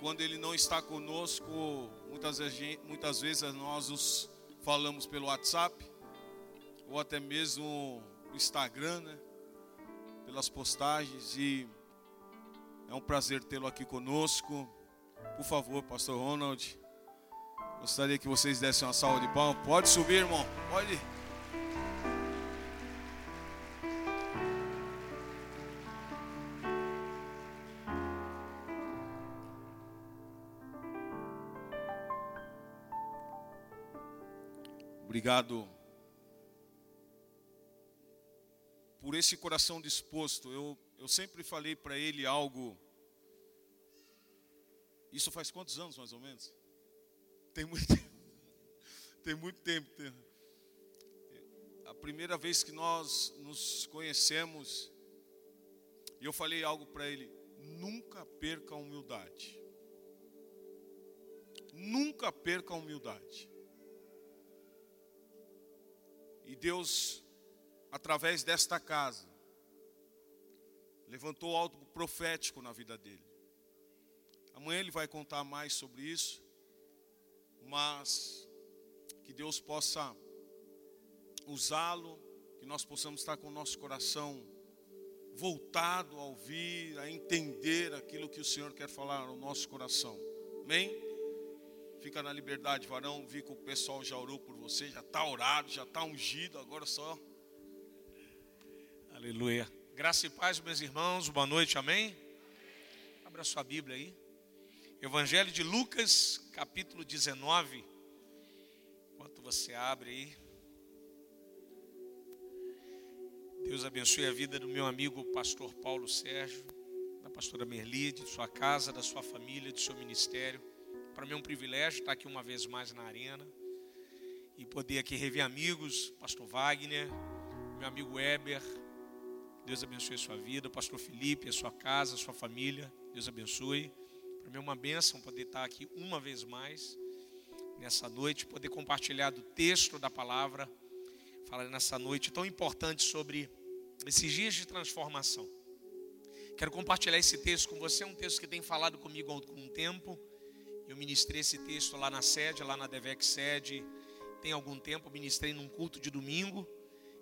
Quando ele não está conosco, muitas vezes, muitas vezes nós os falamos pelo WhatsApp ou até mesmo no Instagram, né? Pelas postagens e é um prazer tê-lo aqui conosco. Por favor, pastor Ronald, gostaria que vocês dessem uma salva de palmas. Pode subir, irmão. Pode. Obrigado por esse coração disposto. Eu, eu sempre falei para ele algo. Isso faz quantos anos, mais ou menos? Tem muito tempo. Tem muito tempo. A primeira vez que nós nos conhecemos, eu falei algo para ele: nunca perca a humildade. Nunca perca a humildade. E Deus, através desta casa, levantou algo profético na vida dele. Amanhã ele vai contar mais sobre isso, mas que Deus possa usá-lo, que nós possamos estar com o nosso coração voltado a ouvir, a entender aquilo que o Senhor quer falar no nosso coração. Amém? Fica na liberdade, varão. Vi que o pessoal já orou por você, já está orado, já está ungido. Agora só. Aleluia. Graça e paz, meus irmãos. Boa noite, amém? Abra sua Bíblia aí. Evangelho de Lucas, capítulo 19. Enquanto você abre aí. Deus abençoe a vida do meu amigo pastor Paulo Sérgio, da pastora Merli, de sua casa, da sua família, do seu ministério. Para mim é um privilégio estar aqui uma vez mais na arena e poder aqui rever amigos, pastor Wagner, meu amigo Weber. Deus abençoe a sua vida, pastor Felipe, a sua casa, a sua família. Deus abençoe. Para mim é uma bênção poder estar aqui uma vez mais nessa noite, poder compartilhar do texto da palavra, falar nessa noite tão importante sobre esses dias de transformação. Quero compartilhar esse texto com você, é um texto que tem falado comigo há algum tempo eu ministrei esse texto lá na sede, lá na Devec sede, tem algum tempo, ministrei num culto de domingo.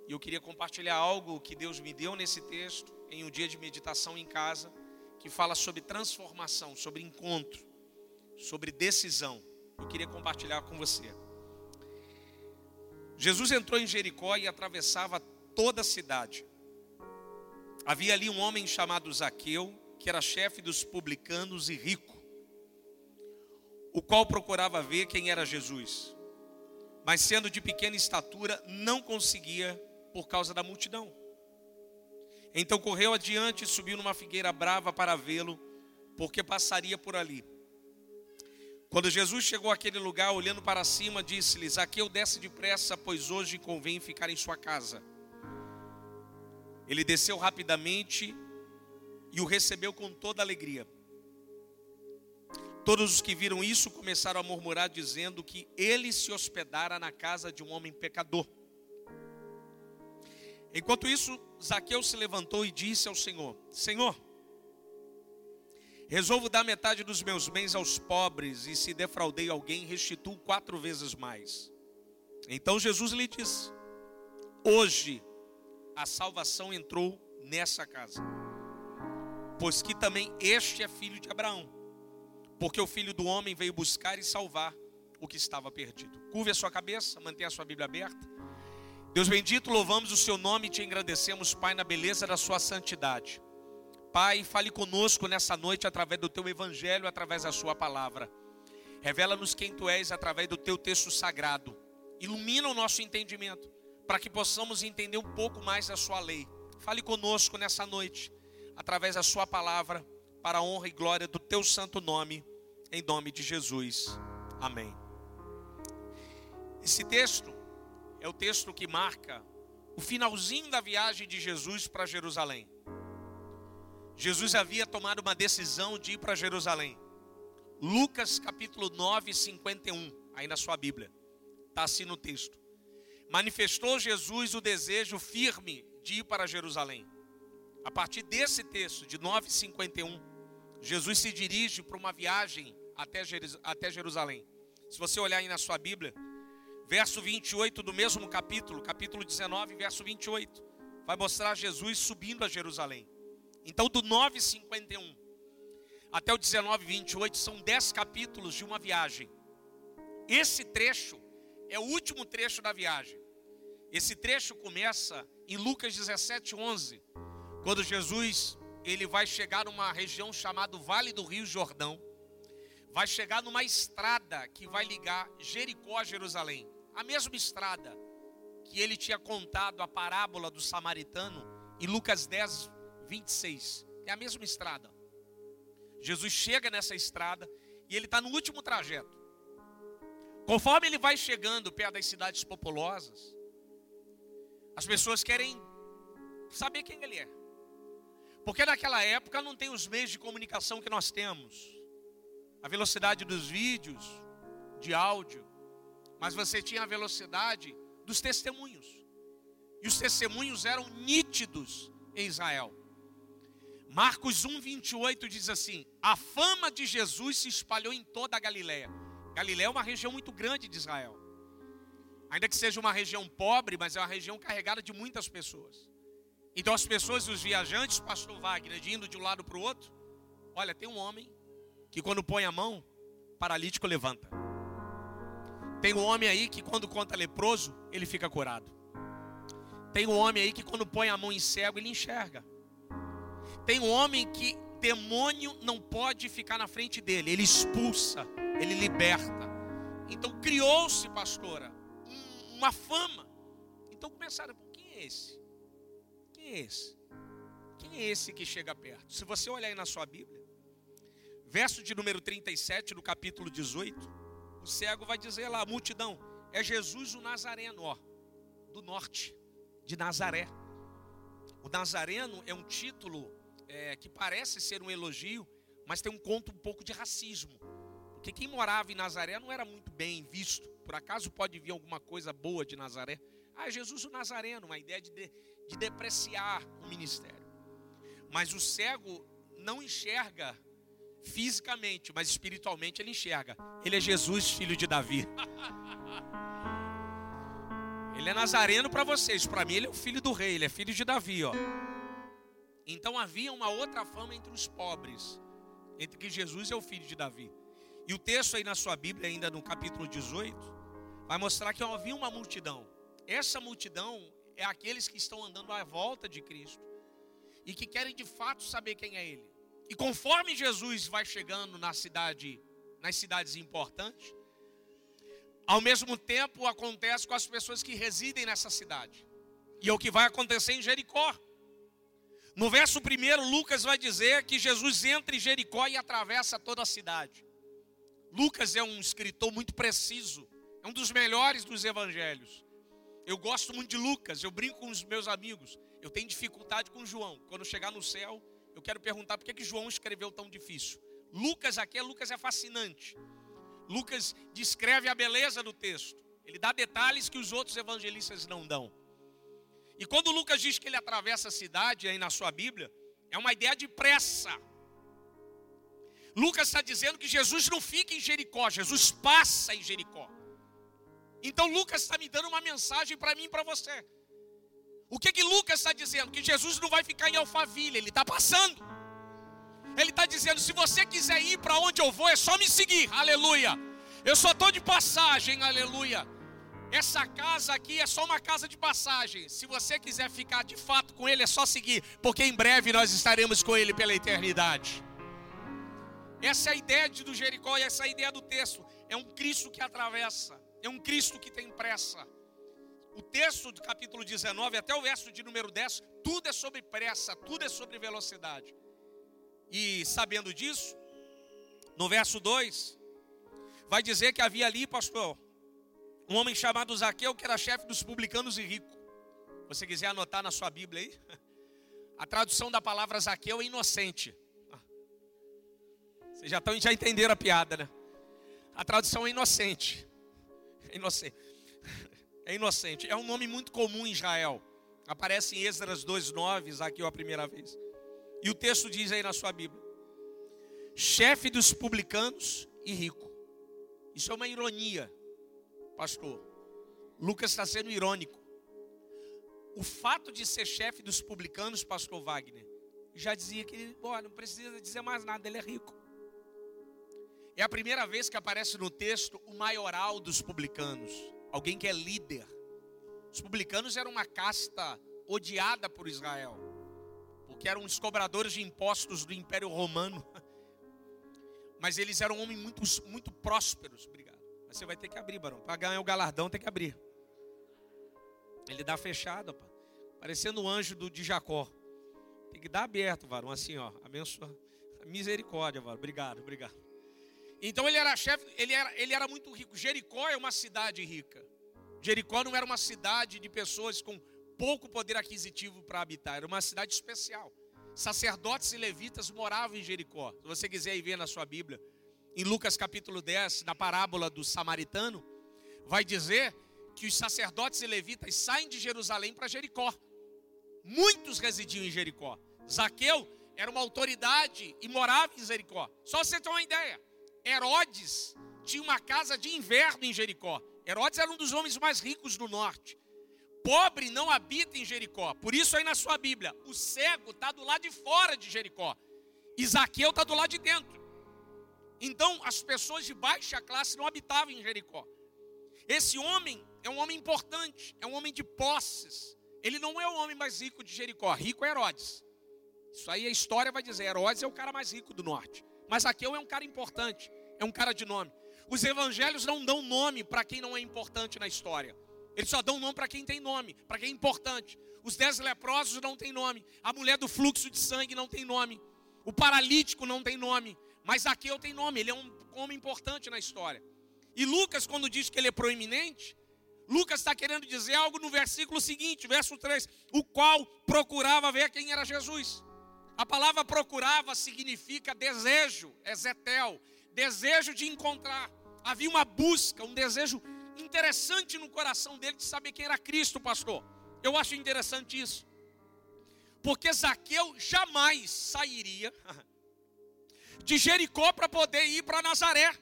E eu queria compartilhar algo que Deus me deu nesse texto, em um dia de meditação em casa, que fala sobre transformação, sobre encontro, sobre decisão. Eu queria compartilhar com você. Jesus entrou em Jericó e atravessava toda a cidade. Havia ali um homem chamado Zaqueu, que era chefe dos publicanos e rico o qual procurava ver quem era Jesus, mas sendo de pequena estatura, não conseguia por causa da multidão. Então correu adiante e subiu numa figueira brava para vê-lo, porque passaria por ali. Quando Jesus chegou àquele lugar, olhando para cima, disse-lhe: Zaqueu, desce depressa, pois hoje convém ficar em sua casa. Ele desceu rapidamente e o recebeu com toda alegria. Todos os que viram isso começaram a murmurar, dizendo que ele se hospedara na casa de um homem pecador. Enquanto isso, Zaqueu se levantou e disse ao Senhor: Senhor, resolvo dar metade dos meus bens aos pobres, e se defraudei alguém, restituo quatro vezes mais. Então Jesus lhe disse: Hoje a salvação entrou nessa casa, pois que também este é filho de Abraão porque o filho do homem veio buscar e salvar o que estava perdido. Curve a sua cabeça, mantenha a sua Bíblia aberta. Deus bendito, louvamos o seu nome e te engrandecemos, Pai, na beleza da sua santidade. Pai, fale conosco nessa noite através do teu evangelho, através da sua palavra. Revela-nos quem tu és através do teu texto sagrado. Ilumina o nosso entendimento, para que possamos entender um pouco mais da sua lei. Fale conosco nessa noite, através da sua palavra para a honra e glória do teu santo nome, em nome de Jesus. Amém. Esse texto é o texto que marca o finalzinho da viagem de Jesus para Jerusalém. Jesus havia tomado uma decisão de ir para Jerusalém. Lucas capítulo 9, 51, aí na sua Bíblia, está assim no texto. Manifestou Jesus o desejo firme de ir para Jerusalém. A partir desse texto, de 9,51, Jesus se dirige para uma viagem até Jerusalém. Se você olhar aí na sua Bíblia, verso 28 do mesmo capítulo, capítulo 19, verso 28, vai mostrar Jesus subindo a Jerusalém. Então, do 9,51 até o 19, 28, são 10 capítulos de uma viagem. Esse trecho é o último trecho da viagem. Esse trecho começa em Lucas 17, 11, quando Jesus ele vai chegar numa região chamada Vale do Rio Jordão, vai chegar numa estrada que vai ligar Jericó a Jerusalém, a mesma estrada que ele tinha contado a parábola do samaritano em Lucas 10, 26. É a mesma estrada. Jesus chega nessa estrada e ele está no último trajeto. Conforme ele vai chegando perto das cidades populosas, as pessoas querem saber quem ele é. Porque naquela época não tem os meios de comunicação que nós temos. A velocidade dos vídeos, de áudio, mas você tinha a velocidade dos testemunhos. E os testemunhos eram nítidos em Israel. Marcos 1, 28 diz assim: A fama de Jesus se espalhou em toda a Galiléia. Galiléia é uma região muito grande de Israel. Ainda que seja uma região pobre, mas é uma região carregada de muitas pessoas. Então as pessoas, os viajantes, pastor Wagner, de indo de um lado para o outro, olha, tem um homem que quando põe a mão, paralítico levanta. Tem um homem aí que quando conta leproso, ele fica curado. Tem um homem aí que quando põe a mão em cego, ele enxerga. Tem um homem que demônio não pode ficar na frente dele, ele expulsa, ele liberta. Então criou-se, pastora, uma fama. Então começaram, quem é esse? Quem é esse? Quem é esse que chega perto? Se você olhar aí na sua Bíblia, verso de número 37 do capítulo 18, o cego vai dizer lá, a multidão, é Jesus o Nazareno, ó, do norte, de Nazaré. O Nazareno é um título é, que parece ser um elogio, mas tem um conto um pouco de racismo. Porque quem morava em Nazaré não era muito bem visto. Por acaso pode vir alguma coisa boa de Nazaré? Ah, Jesus o Nazareno, uma ideia de, de, de depreciar o ministério. Mas o cego não enxerga fisicamente, mas espiritualmente ele enxerga. Ele é Jesus, filho de Davi. ele é nazareno para vocês, para mim ele é o filho do rei, ele é filho de Davi, ó. Então havia uma outra fama entre os pobres, entre que Jesus é o filho de Davi. E o texto aí na sua Bíblia, ainda no capítulo 18, vai mostrar que havia uma multidão. Essa multidão é aqueles que estão andando à volta de Cristo e que querem de fato saber quem é Ele. E conforme Jesus vai chegando na cidade, nas cidades importantes, ao mesmo tempo acontece com as pessoas que residem nessa cidade. E é o que vai acontecer em Jericó. No verso 1, Lucas vai dizer que Jesus entra em Jericó e atravessa toda a cidade. Lucas é um escritor muito preciso, é um dos melhores dos evangelhos. Eu gosto muito de Lucas, eu brinco com os meus amigos. Eu tenho dificuldade com João. Quando chegar no céu, eu quero perguntar por que, que João escreveu tão difícil. Lucas aqui, Lucas é fascinante. Lucas descreve a beleza do texto. Ele dá detalhes que os outros evangelistas não dão. E quando Lucas diz que ele atravessa a cidade aí na sua Bíblia, é uma ideia de pressa. Lucas está dizendo que Jesus não fica em Jericó, Jesus passa em Jericó. Então Lucas está me dando uma mensagem para mim e para você. O que que Lucas está dizendo? Que Jesus não vai ficar em Alphaville, ele está passando. Ele está dizendo: se você quiser ir para onde eu vou, é só me seguir, aleluia. Eu só estou de passagem, aleluia. Essa casa aqui é só uma casa de passagem. Se você quiser ficar de fato com Ele, é só seguir, porque em breve nós estaremos com Ele pela eternidade. Essa é a ideia do Jericó e essa é a ideia do texto. É um Cristo que atravessa, é um Cristo que tem pressa. O texto do capítulo 19 até o verso de número 10, tudo é sobre pressa, tudo é sobre velocidade. E sabendo disso, no verso 2, vai dizer que havia ali, pastor, um homem chamado Zaqueu, que era chefe dos publicanos e rico. Você quiser anotar na sua Bíblia aí, a tradução da palavra Zaqueu é inocente. Vocês já, estão, já entenderam a piada, né? A tradução é inocente. Inocente. É inocente. É um nome muito comum em Israel. Aparece em Esdras 2,9, Zaqueu a primeira vez. E o texto diz aí na sua Bíblia: chefe dos publicanos e rico. Isso é uma ironia, pastor. Lucas está sendo irônico. O fato de ser chefe dos publicanos, pastor Wagner, já dizia que ele, não precisa dizer mais nada, ele é rico. É a primeira vez que aparece no texto o maioral dos publicanos, alguém que é líder. Os publicanos eram uma casta odiada por Israel, porque eram os cobradores de impostos do Império Romano. Mas eles eram homens muito, muito prósperos. Obrigado. Mas você vai ter que abrir, barão. Para ganhar o galardão tem que abrir. Ele dá fechado, pá. parecendo o anjo do, de Jacó. Tem que dar aberto, varão, assim, ó. Abençoa. Misericórdia, varão. Obrigado, obrigado. Então ele era chefe, ele era, ele era muito rico. Jericó é uma cidade rica. Jericó não era uma cidade de pessoas com pouco poder aquisitivo para habitar, era uma cidade especial. Sacerdotes e levitas moravam em Jericó. Se você quiser ir ver na sua Bíblia, em Lucas capítulo 10, na parábola do samaritano, vai dizer que os sacerdotes e levitas saem de Jerusalém para Jericó. Muitos residiam em Jericó. Zaqueu era uma autoridade e morava em Jericó. Só você ter uma ideia. Herodes tinha uma casa de inverno em Jericó. Herodes era um dos homens mais ricos do norte. Pobre não habita em Jericó. Por isso aí na sua Bíblia, o cego está do lado de fora de Jericó. Isaqueu está do lado de dentro. Então as pessoas de baixa classe não habitavam em Jericó. Esse homem é um homem importante, é um homem de posses. Ele não é o homem mais rico de Jericó. Rico é Herodes. Isso aí a história vai dizer. Herodes é o cara mais rico do norte. Mas Zaqueu é um cara importante, é um cara de nome. Os evangelhos não dão nome para quem não é importante na história. Eles só dão nome para quem tem nome, para quem é importante. Os dez leprosos não tem nome. A mulher do fluxo de sangue não tem nome. O paralítico não tem nome. Mas Zaqueu tem nome, ele é um homem importante na história. E Lucas, quando diz que ele é proeminente, Lucas está querendo dizer algo no versículo seguinte, verso 3: o qual procurava ver quem era Jesus. A palavra procurava significa desejo, é zetel, desejo de encontrar. Havia uma busca, um desejo interessante no coração dele de saber quem era Cristo, pastor. Eu acho interessante isso. Porque Zaqueu jamais sairia de Jericó para poder ir para Nazaré.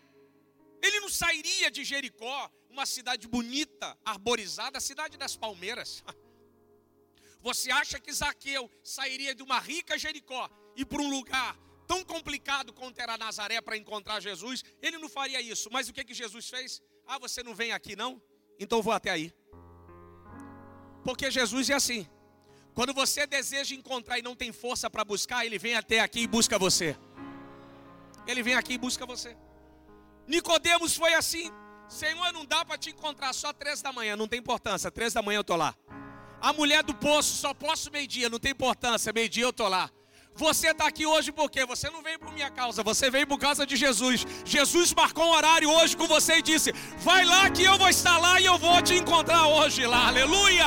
Ele não sairia de Jericó, uma cidade bonita, arborizada, a cidade das palmeiras. Você acha que Zaqueu sairia de uma rica Jericó e para um lugar tão complicado quanto era Nazaré para encontrar Jesus? Ele não faria isso. Mas o que, que Jesus fez? Ah, você não vem aqui não? Então vou até aí. Porque Jesus é assim. Quando você deseja encontrar e não tem força para buscar, ele vem até aqui e busca você. Ele vem aqui e busca você. Nicodemos foi assim. Senhor, não dá para te encontrar só três da manhã, não tem importância. Três da manhã eu tô lá. A mulher do poço, só posso meio-dia, não tem importância, meio-dia eu estou lá. Você está aqui hoje porque você não veio por minha causa, você veio por causa de Jesus. Jesus marcou um horário hoje com você e disse: Vai lá que eu vou estar lá e eu vou te encontrar hoje lá. Aleluia!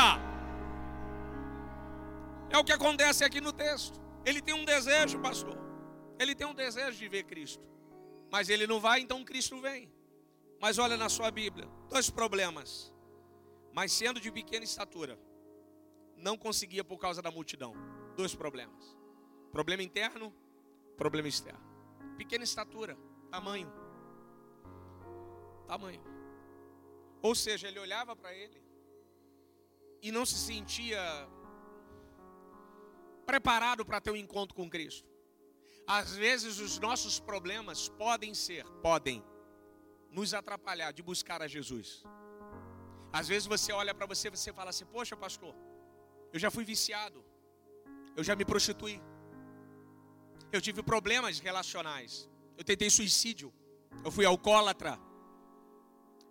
É o que acontece aqui no texto. Ele tem um desejo, pastor. Ele tem um desejo de ver Cristo. Mas ele não vai, então Cristo vem. Mas olha na sua Bíblia: dois problemas. Mas sendo de pequena estatura não conseguia por causa da multidão. Dois problemas: problema interno, problema externo. Pequena estatura, tamanho. Tamanho. Ou seja, ele olhava para ele e não se sentia preparado para ter um encontro com Cristo. Às vezes os nossos problemas podem ser, podem nos atrapalhar de buscar a Jesus. Às vezes você olha para você e você fala assim: "Poxa, pastor, eu já fui viciado. Eu já me prostituí. Eu tive problemas relacionais. Eu tentei suicídio. Eu fui alcoólatra.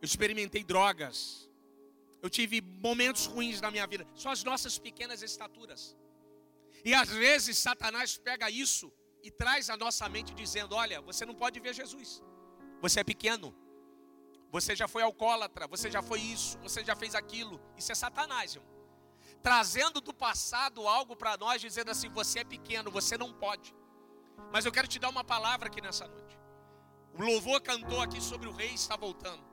Eu experimentei drogas. Eu tive momentos ruins na minha vida. São as nossas pequenas estaturas. E às vezes Satanás pega isso e traz a nossa mente dizendo: Olha, você não pode ver Jesus. Você é pequeno. Você já foi alcoólatra. Você já foi isso. Você já fez aquilo. Isso é Satanás, irmão trazendo do passado algo para nós, dizendo assim: você é pequeno, você não pode. Mas eu quero te dar uma palavra aqui nessa noite. O louvor cantou aqui sobre o rei está voltando.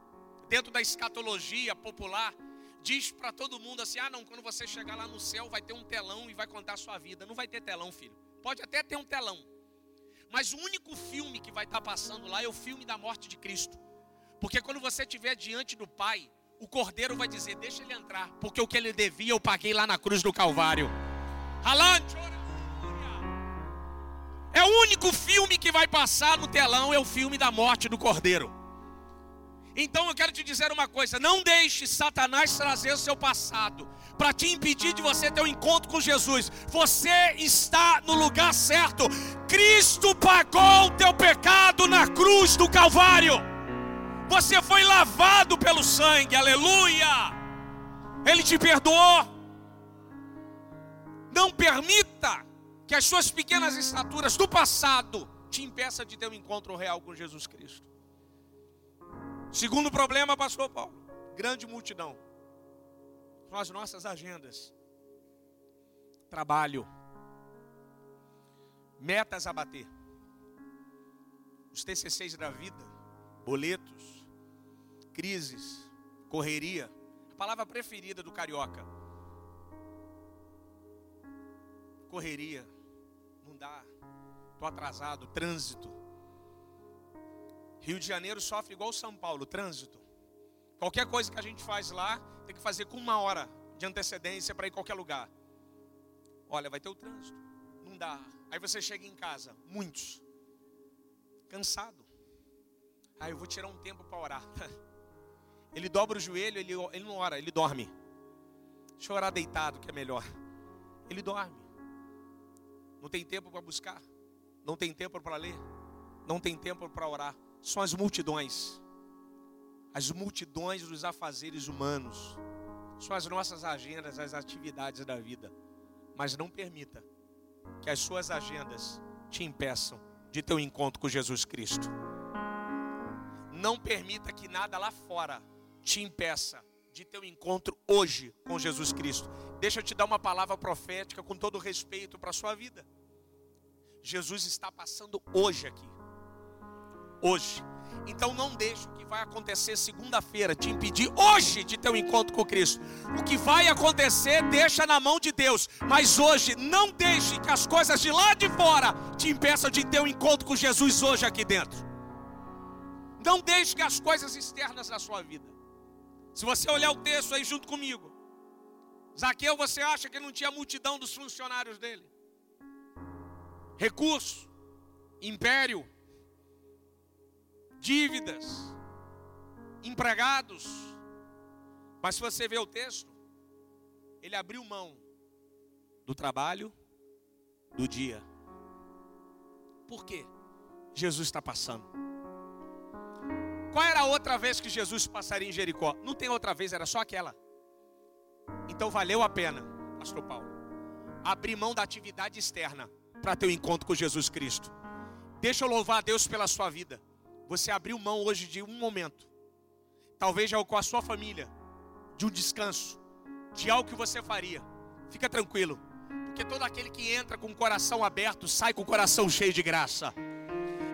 Dentro da escatologia popular, diz para todo mundo assim: ah, não, quando você chegar lá no céu vai ter um telão e vai contar a sua vida. Não vai ter telão, filho. Pode até ter um telão. Mas o único filme que vai estar passando lá é o filme da morte de Cristo. Porque quando você estiver diante do Pai, o Cordeiro vai dizer: Deixa ele entrar, porque o que ele devia eu paguei lá na cruz do Calvário. É o único filme que vai passar no telão, é o filme da morte do Cordeiro. Então eu quero te dizer uma coisa: não deixe Satanás trazer o seu passado para te impedir de você ter um encontro com Jesus. Você está no lugar certo. Cristo pagou o teu pecado na cruz do Calvário. Você foi lavado pelo sangue, aleluia. Ele te perdoou. Não permita que as suas pequenas estaturas do passado te impeçam de ter um encontro real com Jesus Cristo. Segundo problema, pastor Paulo, grande multidão. As nossas agendas. Trabalho. Metas a bater. Os TCCs da vida, boletos, crises, correria. A palavra preferida do carioca. Correria. Não dá. Estou atrasado. Trânsito Rio de Janeiro sofre igual São Paulo, trânsito. Qualquer coisa que a gente faz lá, tem que fazer com uma hora de antecedência para ir qualquer lugar. Olha, vai ter o trânsito. Não dá. Aí você chega em casa, muitos. Cansado. Aí eu vou tirar um tempo para orar. Ele dobra o joelho, ele, ele não ora, ele dorme. Deixa eu orar deitado, que é melhor. Ele dorme. Não tem tempo para buscar. Não tem tempo para ler. Não tem tempo para orar são as multidões, as multidões dos afazeres humanos, são as nossas agendas, as atividades da vida. Mas não permita que as suas agendas te impeçam de ter um encontro com Jesus Cristo. Não permita que nada lá fora te impeça de ter um encontro hoje com Jesus Cristo. Deixa eu te dar uma palavra profética com todo respeito para a sua vida. Jesus está passando hoje aqui hoje. Então não deixe o que vai acontecer segunda-feira te impedir hoje de ter um encontro com Cristo. O que vai acontecer, deixa na mão de Deus. Mas hoje, não deixe que as coisas de lá de fora te impeçam de ter um encontro com Jesus hoje aqui dentro. Não deixe que as coisas externas da sua vida. Se você olhar o texto aí junto comigo, Zaqueu, você acha que não tinha multidão dos funcionários dele? Recurso, império, dívidas, empregados. Mas se você ver o texto, ele abriu mão do trabalho, do dia. Por quê? Jesus está passando. Qual era a outra vez que Jesus passaria em Jericó? Não tem outra vez, era só aquela. Então valeu a pena, Pastor Paulo, abrir mão da atividade externa para ter um encontro com Jesus Cristo. Deixa eu louvar a Deus pela sua vida. Você abriu mão hoje de um momento, talvez já com a sua família, de um descanso, de algo que você faria. Fica tranquilo, porque todo aquele que entra com o coração aberto sai com o coração cheio de graça.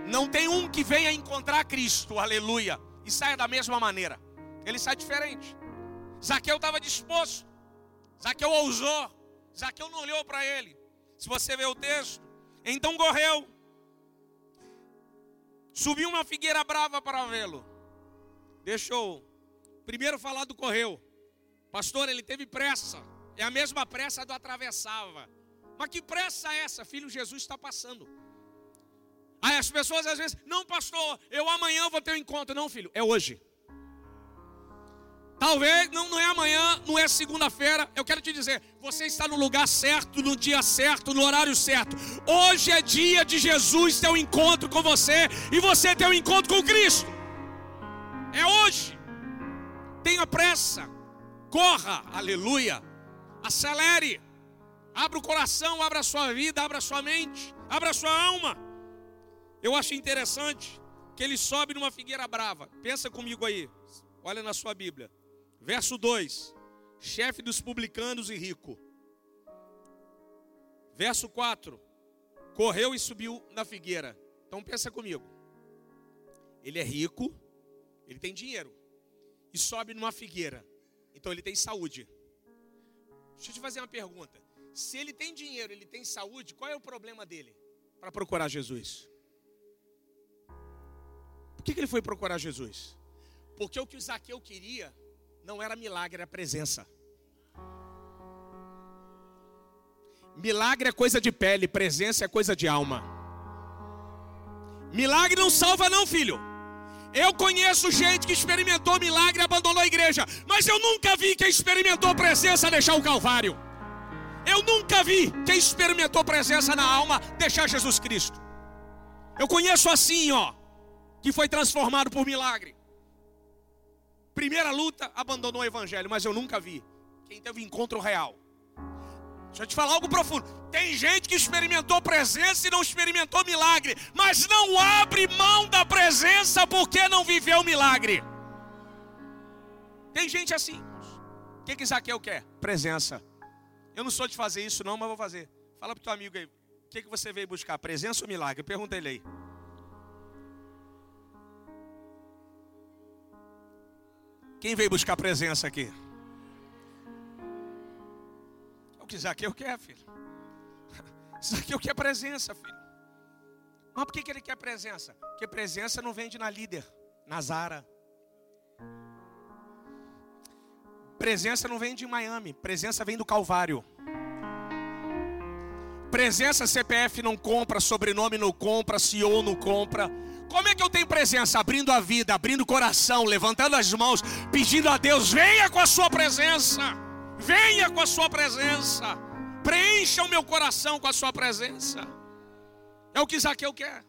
Não tem um que venha encontrar Cristo, aleluia, e saia da mesma maneira. Ele sai diferente. Zaqueu estava disposto, Zaqueu ousou, Zaqueu não olhou para ele. Se você ver o texto, então correu Subiu uma figueira brava para vê-lo. Deixou. Primeiro falar do correu. Pastor, ele teve pressa. É a mesma pressa do atravessava. Mas que pressa é essa? Filho, Jesus está passando. Aí as pessoas às vezes, não, pastor, eu amanhã vou ter um encontro. Não, filho, é hoje. Talvez não, não é amanhã, não é segunda-feira. Eu quero te dizer, você está no lugar certo, no dia certo, no horário certo. Hoje é dia de Jesus ter um encontro com você e você ter um encontro com Cristo. É hoje. Tenha pressa. Corra, aleluia. Acelere. Abra o coração, abra a sua vida, abra a sua mente, abra a sua alma. Eu acho interessante que ele sobe numa figueira brava. Pensa comigo aí. Olha na sua Bíblia. Verso 2: chefe dos publicanos e rico. Verso 4: correu e subiu na figueira. Então pensa comigo. Ele é rico, ele tem dinheiro e sobe numa figueira. Então ele tem saúde. Deixa eu te fazer uma pergunta. Se ele tem dinheiro, ele tem saúde, qual é o problema dele para procurar Jesus? Que, que ele foi procurar Jesus? Porque o que o Zaqueu queria não era milagre, era presença. Milagre é coisa de pele, presença é coisa de alma. Milagre não salva, não, filho. Eu conheço gente que experimentou milagre e abandonou a igreja, mas eu nunca vi quem experimentou presença deixar o Calvário. Eu nunca vi quem experimentou presença na alma deixar Jesus Cristo. Eu conheço assim, ó, que foi transformado por milagre. Primeira luta, abandonou o evangelho, mas eu nunca vi quem teve encontro real. Deixa eu te falar algo profundo. Tem gente que experimentou presença e não experimentou milagre, mas não abre mão da presença porque não viveu milagre. Tem gente assim. O que, que Zaqueu quer? Presença. Eu não sou de fazer isso, não, mas vou fazer. Fala para o teu amigo aí. O que, que você veio buscar? Presença ou milagre? Pergunta ele aí. Quem veio buscar presença aqui? É o que Zaqueu quer, filho. Zaqueu quer presença, filho. Mas por que, ele quer presença? Porque presença não vende na líder, na Zara. Presença não vem de Miami, presença vem do Calvário. Presença CPF não compra, sobrenome não compra, CEO não compra. Como é que eu tenho presença? Abrindo a vida, abrindo o coração, levantando as mãos, pedindo a Deus: venha com a sua presença, venha com a sua presença, preencha o meu coração com a sua presença. É o que Zaqueu quer.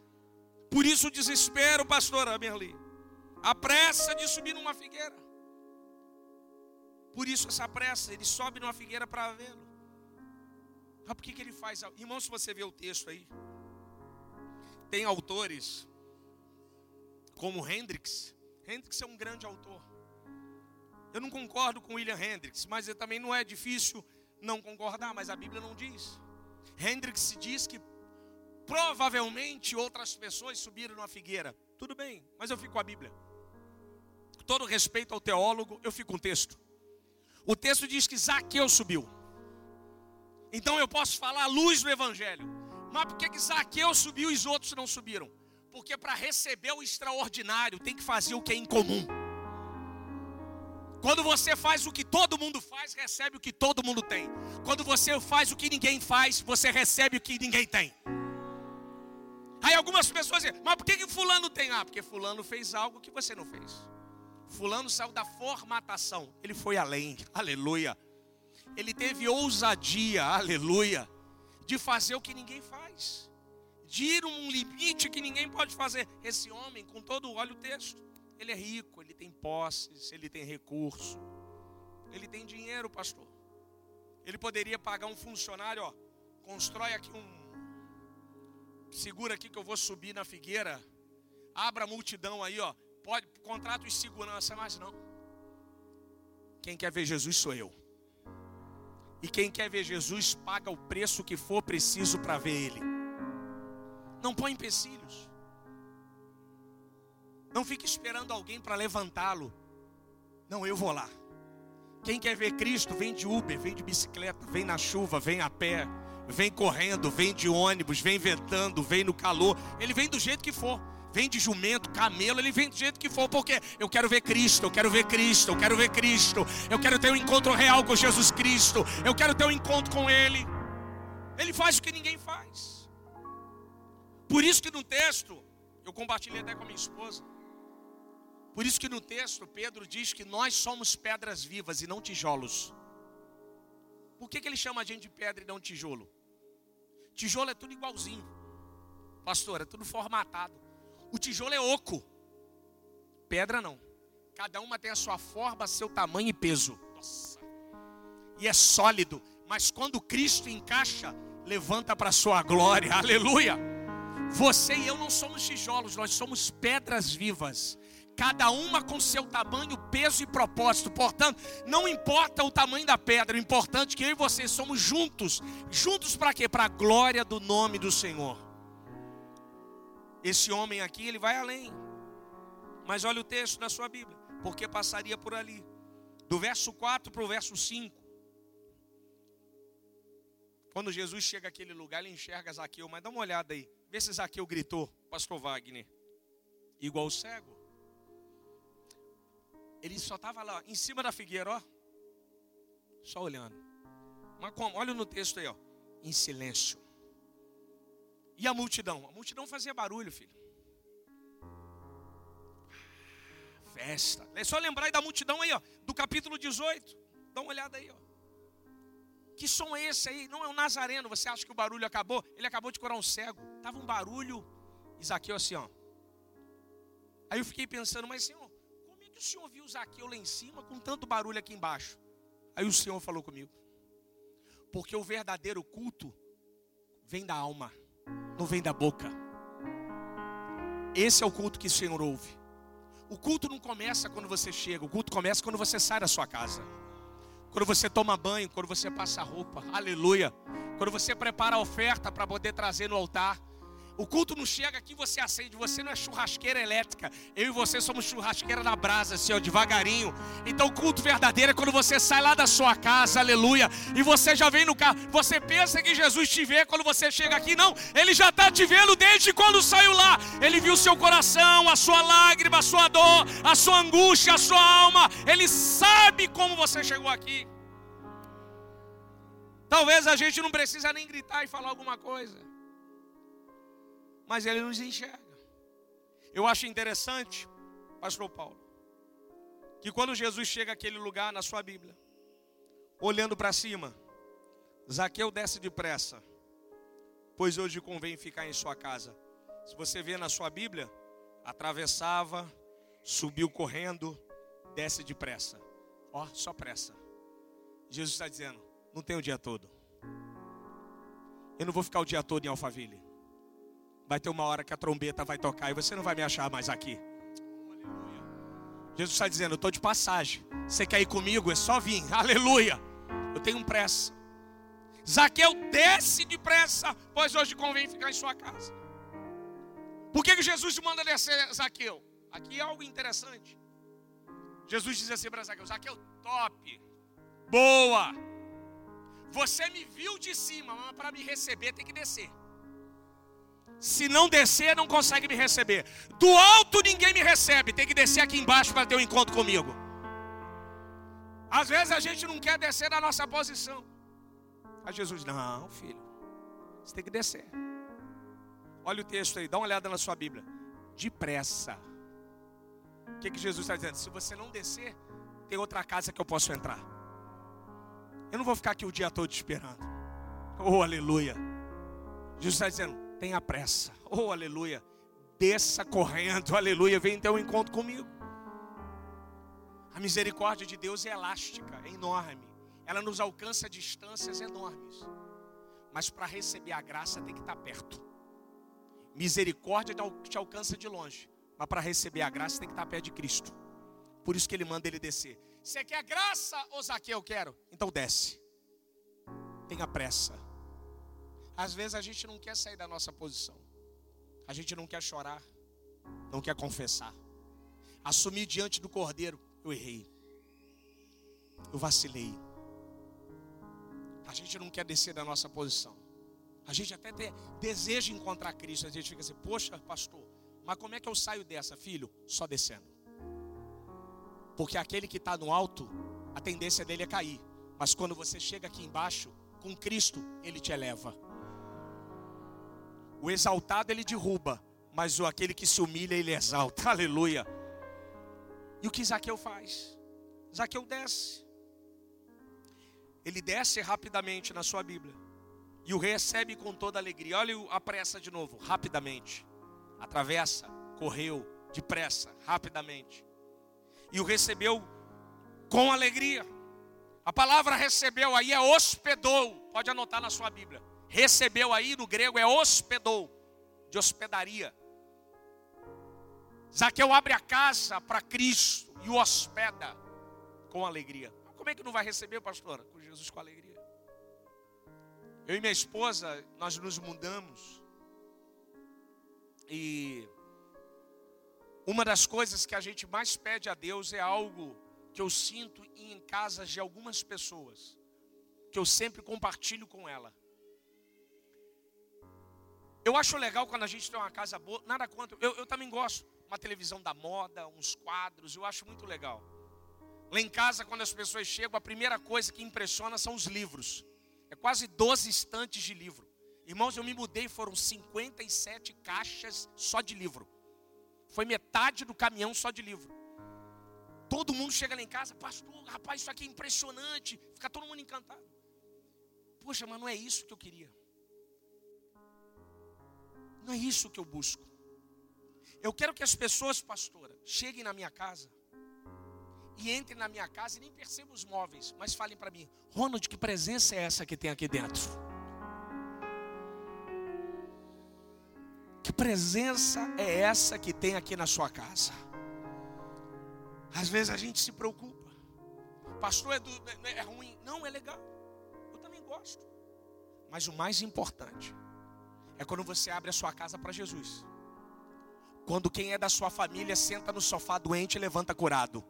Por isso o desespero, pastora Merli, a pressa de subir numa figueira. Por isso essa pressa, ele sobe numa figueira para vê-lo. Mas por que, que ele faz? Irmão, se você vê o texto aí, tem autores como Hendrix. Hendrix é um grande autor. Eu não concordo com William Hendrix, mas também não é difícil não concordar, mas a Bíblia não diz. Hendrix diz que provavelmente outras pessoas subiram numa figueira. Tudo bem, mas eu fico com a Bíblia. todo respeito ao teólogo, eu fico com o texto. O texto diz que Zaqueu subiu. Então eu posso falar a luz do Evangelho. Mas por que, que Zaqueu subiu e os outros não subiram? Porque para receber o extraordinário tem que fazer o que é incomum. Quando você faz o que todo mundo faz, recebe o que todo mundo tem. Quando você faz o que ninguém faz, você recebe o que ninguém tem. Aí algumas pessoas dizem, mas por que, que fulano tem? Ah, porque fulano fez algo que você não fez. Fulano saiu da formatação, ele foi além, aleluia. Ele teve ousadia, aleluia, de fazer o que ninguém faz de ir um limite que ninguém pode fazer. Esse homem, com todo, olha o texto, ele é rico, ele tem posses, ele tem recurso, ele tem dinheiro, pastor. Ele poderia pagar um funcionário, ó, constrói aqui um, segura aqui que eu vou subir na figueira, abra a multidão aí, ó, pode, contrato de segurança, mas não. Quem quer ver Jesus sou eu. E quem quer ver Jesus paga o preço que for preciso para ver Ele. Não põe empecilhos. Não fique esperando alguém para levantá-lo. Não, eu vou lá. Quem quer ver Cristo, vem de Uber, vem de bicicleta, vem na chuva, vem a pé, vem correndo, vem de ônibus, vem ventando, vem no calor. Ele vem do jeito que for. Vem de jumento, camelo, ele vem do jeito que for, porque eu quero ver Cristo, eu quero ver Cristo, eu quero ver Cristo, eu quero ter um encontro real com Jesus Cristo, eu quero ter um encontro com Ele. Ele faz o que ninguém faz. Por isso que no texto, eu compartilhei até com a minha esposa. Por isso que no texto Pedro diz que nós somos pedras vivas e não tijolos. Por que, que ele chama a gente de pedra e não tijolo? Tijolo é tudo igualzinho. Pastor, é tudo formatado. O tijolo é oco. Pedra não. Cada uma tem a sua forma, seu tamanho e peso. Nossa. E é sólido. Mas quando Cristo encaixa, levanta para a sua glória. Aleluia. Você e eu não somos tijolos, nós somos pedras vivas. Cada uma com seu tamanho, peso e propósito. Portanto, não importa o tamanho da pedra, o importante é que eu e você somos juntos. Juntos para quê? Para a glória do nome do Senhor. Esse homem aqui, ele vai além. Mas olha o texto da sua Bíblia. Porque passaria por ali. Do verso 4 para o verso 5. Quando Jesus chega àquele lugar, ele enxerga Zaqueu, mas dá uma olhada aí. Vê se Zaqueu gritou, pastor Wagner. igual o cego. Ele só estava lá, em cima da figueira, ó. Só olhando. Mas como? Olha no texto aí, ó. Em silêncio. E a multidão? A multidão fazia barulho, filho. Festa. É só lembrar aí da multidão aí, ó. Do capítulo 18. Dá uma olhada aí, ó. Que som é esse aí? Não é um nazareno. Você acha que o barulho acabou? Ele acabou de curar um cego. Tava um barulho. Isaqueu assim, ó. Aí eu fiquei pensando, mas senhor, como é que o senhor viu Zaqueu lá em cima com tanto barulho aqui embaixo? Aí o senhor falou comigo. Porque o verdadeiro culto vem da alma, não vem da boca. Esse é o culto que o Senhor ouve. O culto não começa quando você chega, o culto começa quando você sai da sua casa. Quando você toma banho, quando você passa roupa, aleluia. Quando você prepara a oferta para poder trazer no altar. O culto não chega aqui, você acende. Você não é churrasqueira elétrica. Eu e você somos churrasqueira na brasa, assim, ó, devagarinho. Então, o culto verdadeiro é quando você sai lá da sua casa, aleluia. E você já vem no carro. Você pensa que Jesus te vê quando você chega aqui. Não, ele já está te vendo desde quando saiu lá. Ele viu seu coração, a sua lágrima, a sua dor, a sua angústia, a sua alma. Ele sabe como você chegou aqui. Talvez a gente não precisa nem gritar e falar alguma coisa mas ele nos enxerga. Eu acho interessante, Pastor Paulo, que quando Jesus chega àquele lugar na sua Bíblia, olhando para cima, Zaqueu desce depressa, pois hoje convém ficar em sua casa. Se você vê na sua Bíblia, atravessava, subiu correndo, desce depressa. Ó, só pressa. Jesus está dizendo: não tem o dia todo. Eu não vou ficar o dia todo em Alphaville. Vai ter uma hora que a trombeta vai tocar e você não vai me achar mais aqui. Jesus está dizendo: Eu estou de passagem. Você quer ir comigo? É só vir. Aleluia. Eu tenho pressa. Zaqueu desce depressa, pois hoje convém ficar em sua casa. Por que, que Jesus manda descer Zaqueu? Aqui é algo interessante. Jesus diz assim para Zaqueu: Zaqueu, top, boa. Você me viu de cima, mas para me receber tem que descer. Se não descer, não consegue me receber. Do alto ninguém me recebe. Tem que descer aqui embaixo para ter um encontro comigo. Às vezes a gente não quer descer da nossa posição. A Jesus, não, filho. Você tem que descer. Olha o texto aí, dá uma olhada na sua Bíblia. Depressa. O que, que Jesus está dizendo? Se você não descer, tem outra casa que eu posso entrar. Eu não vou ficar aqui o dia todo esperando. Oh, aleluia. Jesus está dizendo: tenha pressa. Oh, aleluia. Desça correndo, aleluia. Vem ter um encontro comigo. A misericórdia de Deus é elástica, é enorme. Ela nos alcança distâncias enormes. Mas para receber a graça tem que estar perto. Misericórdia te alcança de longe. Mas para receber a graça tem que estar perto de Cristo. Por isso que ele manda ele descer. Você quer graça, ô? Eu quero. Então desce. Tenha pressa. Às vezes a gente não quer sair da nossa posição. A gente não quer chorar, não quer confessar. Assumir diante do cordeiro, eu errei. Eu vacilei. A gente não quer descer da nossa posição. A gente até deseja encontrar Cristo. A gente fica assim, poxa, pastor, mas como é que eu saio dessa, filho? Só descendo. Porque aquele que está no alto, a tendência dele é cair. Mas quando você chega aqui embaixo, com Cristo, ele te eleva. O exaltado ele derruba, mas o aquele que se humilha ele exalta. Aleluia. E o que Zaqueu faz? Zaqueu desce. Ele desce rapidamente na sua Bíblia. E o recebe com toda alegria. Olha a pressa de novo, rapidamente. Atravessa, correu, depressa, rapidamente. E o recebeu com alegria. A palavra recebeu aí é hospedou. Pode anotar na sua Bíblia. Recebeu aí no grego é hospedou, de hospedaria. Zaqueu abre a casa para Cristo e o hospeda com alegria. Como é que não vai receber, pastora? Com Jesus com alegria. Eu e minha esposa, nós nos mudamos. E uma das coisas que a gente mais pede a Deus é algo que eu sinto em casas de algumas pessoas, que eu sempre compartilho com ela. Eu acho legal quando a gente tem uma casa boa, nada contra. Eu, eu também gosto. uma televisão da moda, uns quadros, eu acho muito legal. Lá em casa, quando as pessoas chegam, a primeira coisa que impressiona são os livros. É quase 12 estantes de livro. Irmãos, eu me mudei, foram 57 caixas só de livro. Foi metade do caminhão só de livro. Todo mundo chega lá em casa, pastor, rapaz, isso aqui é impressionante. Fica todo mundo encantado. Poxa, mas não é isso que eu queria. Não é isso que eu busco. Eu quero que as pessoas, pastora, cheguem na minha casa e entrem na minha casa e nem percebam os móveis, mas falem para mim: Ronald, que presença é essa que tem aqui dentro? Que presença é essa que tem aqui na sua casa? Às vezes a gente se preocupa. Pastor, é, do, é ruim. Não, é legal. Eu também gosto. Mas o mais importante é quando você abre a sua casa para Jesus. Quando quem é da sua família senta no sofá doente e levanta curado.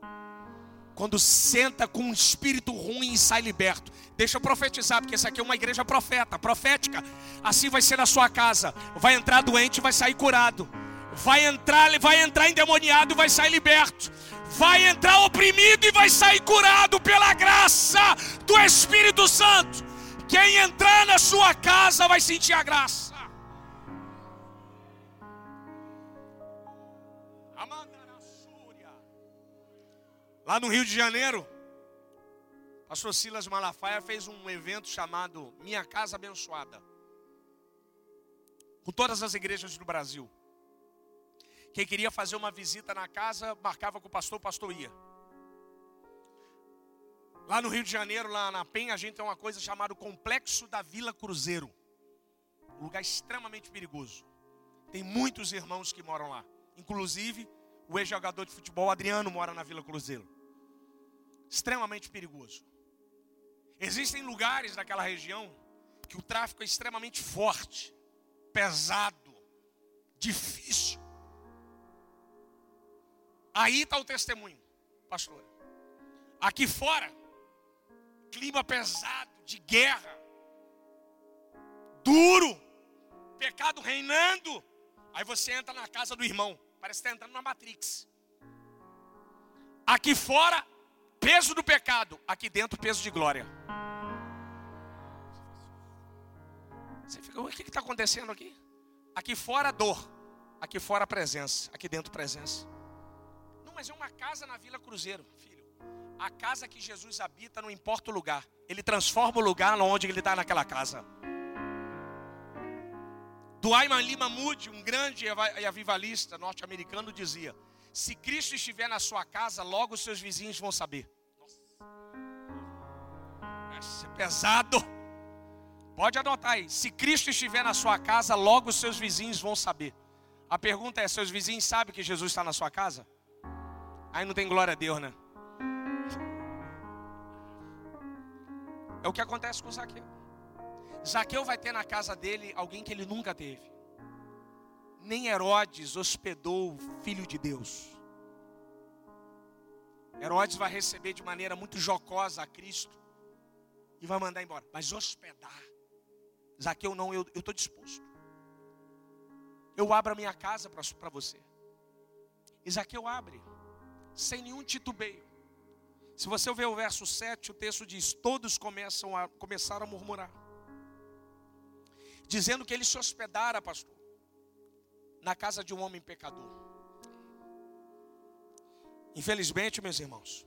Quando senta com um espírito ruim e sai liberto. Deixa eu profetizar, porque essa aqui é uma igreja profeta, profética. Assim vai ser na sua casa. Vai entrar doente e vai sair curado. Vai entrar, vai entrar endemoniado e vai sair liberto. Vai entrar oprimido e vai sair curado pela graça do Espírito Santo. Quem entrar na sua casa vai sentir a graça. Lá no Rio de Janeiro, pastor Silas Malafaia fez um evento chamado Minha Casa Abençoada. Com todas as igrejas do Brasil. Quem queria fazer uma visita na casa, marcava com o pastor, o pastor ia. Lá no Rio de Janeiro, lá na Penha, a gente tem uma coisa chamada Complexo da Vila Cruzeiro. Um lugar extremamente perigoso. Tem muitos irmãos que moram lá. Inclusive, o ex-jogador de futebol Adriano mora na Vila Cruzeiro extremamente perigoso. Existem lugares naquela região que o tráfico é extremamente forte, pesado, difícil. Aí está o testemunho, pastor. Aqui fora, clima pesado, de guerra, duro, pecado reinando. Aí você entra na casa do irmão, parece que está entrando na Matrix. Aqui fora, peso do pecado, aqui dentro peso de glória. Você fica, o que está acontecendo aqui? Aqui fora dor, aqui fora presença, aqui dentro presença. Não, mas é uma casa na Vila Cruzeiro, filho. A casa que Jesus habita não importa o lugar, ele transforma o lugar onde ele está naquela casa. Do Ayman Lima Moody, um grande avivalista norte-americano, dizia: se Cristo estiver na sua casa, logo os seus vizinhos vão saber. Nossa. É pesado. Pode anotar aí. Se Cristo estiver na sua casa, logo os seus vizinhos vão saber. A pergunta é: seus vizinhos sabem que Jesus está na sua casa? Aí não tem glória a Deus, né? É o que acontece com Zaqueu. Zaqueu vai ter na casa dele alguém que ele nunca teve nem Herodes hospedou o filho de Deus. Herodes vai receber de maneira muito jocosa a Cristo e vai mandar embora. Mas hospedar, Zaqueu não, eu estou disposto. Eu abro a minha casa para você. Zaqueu abre, sem nenhum titubeio. Se você ver o verso 7, o texto diz: Todos começam a, começaram a murmurar, dizendo que ele se hospedara, pastor na casa de um homem pecador. Infelizmente, meus irmãos,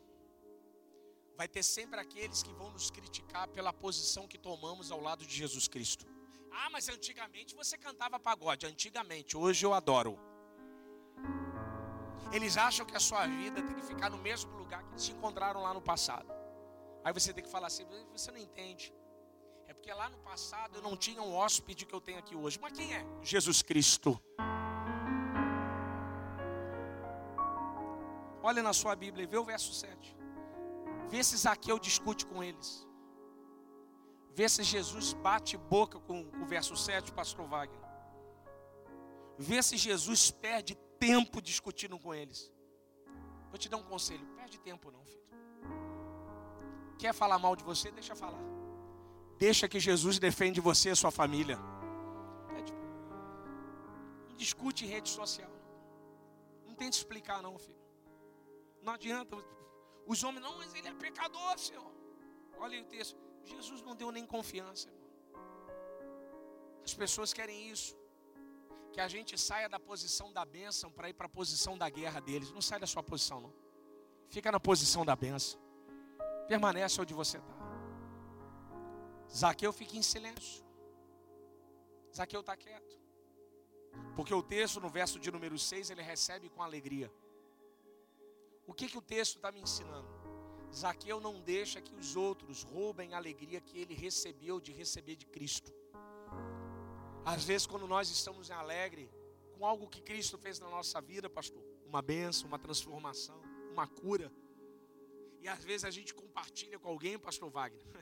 vai ter sempre aqueles que vão nos criticar pela posição que tomamos ao lado de Jesus Cristo. Ah, mas antigamente você cantava pagode. Antigamente, hoje eu adoro. Eles acham que a sua vida tem que ficar no mesmo lugar que se encontraram lá no passado. Aí você tem que falar assim: você não entende. É porque lá no passado eu não tinha um hóspede que eu tenho aqui hoje. Mas quem é? Jesus Cristo. Olha na sua Bíblia e vê o verso 7. Vê se Zaqueu discute com eles. Vê se Jesus bate boca com o verso 7, pastor Wagner. Vê se Jesus perde tempo discutindo com eles. Vou te dar um conselho: perde tempo não, filho. Quer falar mal de você? Deixa falar. Deixa que Jesus defende você e a sua família. Não discute em rede social. Não tente explicar, não, filho. Não adianta. Os homens, não, mas ele é pecador, Senhor. Olha aí o texto. Jesus não deu nem confiança, irmão. As pessoas querem isso. Que a gente saia da posição da bênção para ir para a posição da guerra deles. Não sai da sua posição, não. Fica na posição da bênção. Permanece onde você está. Zaqueu fica em silêncio. Zaqueu está quieto. Porque o texto, no verso de número 6, ele recebe com alegria. O que, que o texto está me ensinando? Zaqueu não deixa que os outros roubem a alegria que ele recebeu de receber de Cristo. Às vezes, quando nós estamos alegre com algo que Cristo fez na nossa vida, pastor, uma benção, uma transformação, uma cura, e às vezes a gente compartilha com alguém, pastor Wagner,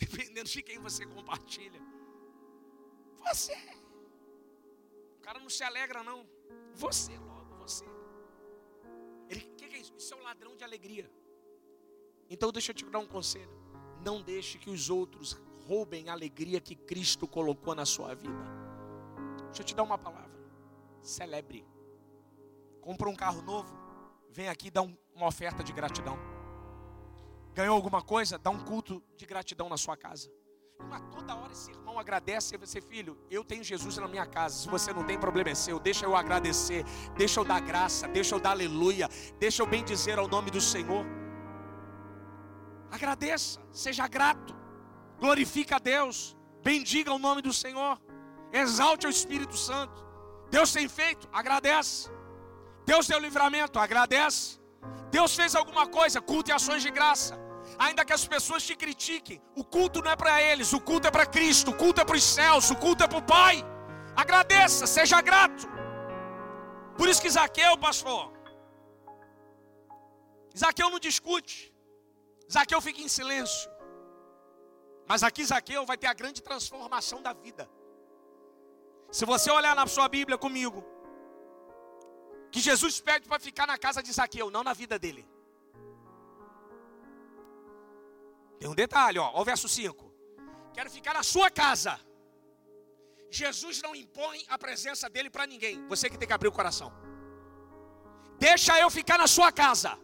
dependendo de quem você compartilha, você, o cara não se alegra, não, você logo, você. Ele, o que, que é isso? Isso é um ladrão de alegria. Então, deixa eu te dar um conselho: não deixe que os outros roubem a alegria que Cristo colocou na sua vida. Deixa eu te dar uma palavra. Celebre. Compra um carro novo, vem aqui um, uma oferta de gratidão. Ganhou alguma coisa? Dá um culto de gratidão na sua casa. Mas toda hora esse irmão agradece e você, filho, eu tenho Jesus na minha casa. Se você não tem problema é seu, deixa eu agradecer, deixa eu dar graça, deixa eu dar aleluia, deixa eu bem dizer ao nome do Senhor. Agradeça, seja grato glorifica a Deus, bendiga o nome do Senhor, exalte o Espírito Santo. Deus tem feito, agradece. Deus deu livramento, agradece. Deus fez alguma coisa, culto e ações de graça. Ainda que as pessoas te critiquem, o culto não é para eles, o culto é para Cristo, o culto é para os céus, o culto é para o Pai. Agradeça, seja grato. Por isso que Zaqueu, pastor, Zaqueu não discute, Zaqueu fica em silêncio. Mas aqui Zaqueu vai ter a grande transformação da vida. Se você olhar na sua Bíblia comigo, que Jesus pede para ficar na casa de Zaqueu, não na vida dele. Tem um detalhe, ó, ó o verso 5. Quero ficar na sua casa. Jesus não impõe a presença dele para ninguém. Você que tem que abrir o coração. Deixa eu ficar na sua casa.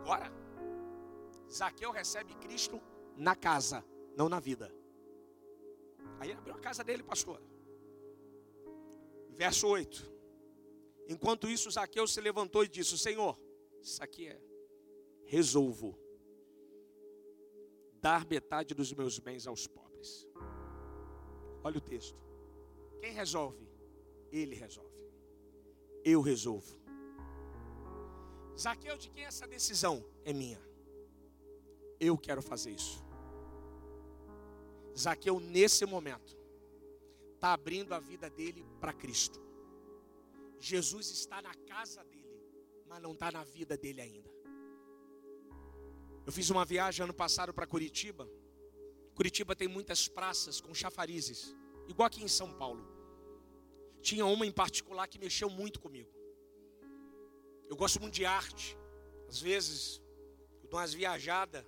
Agora, Zaqueu recebe Cristo na casa, não na vida. Aí ele abriu a casa dele, pastor. Verso 8. Enquanto isso, Zaqueu se levantou e disse: Senhor, isso aqui é, resolvo dar metade dos meus bens aos pobres. Olha o texto. Quem resolve? Ele resolve. Eu resolvo. Zaqueu, de quem essa decisão? É minha eu quero fazer isso. Zaqueu, nesse momento, está abrindo a vida dele para Cristo. Jesus está na casa dele, mas não está na vida dele ainda. Eu fiz uma viagem ano passado para Curitiba. Curitiba tem muitas praças com chafarizes, igual aqui em São Paulo. Tinha uma em particular que mexeu muito comigo. Eu gosto muito de arte. Às vezes, eu dou umas viajadas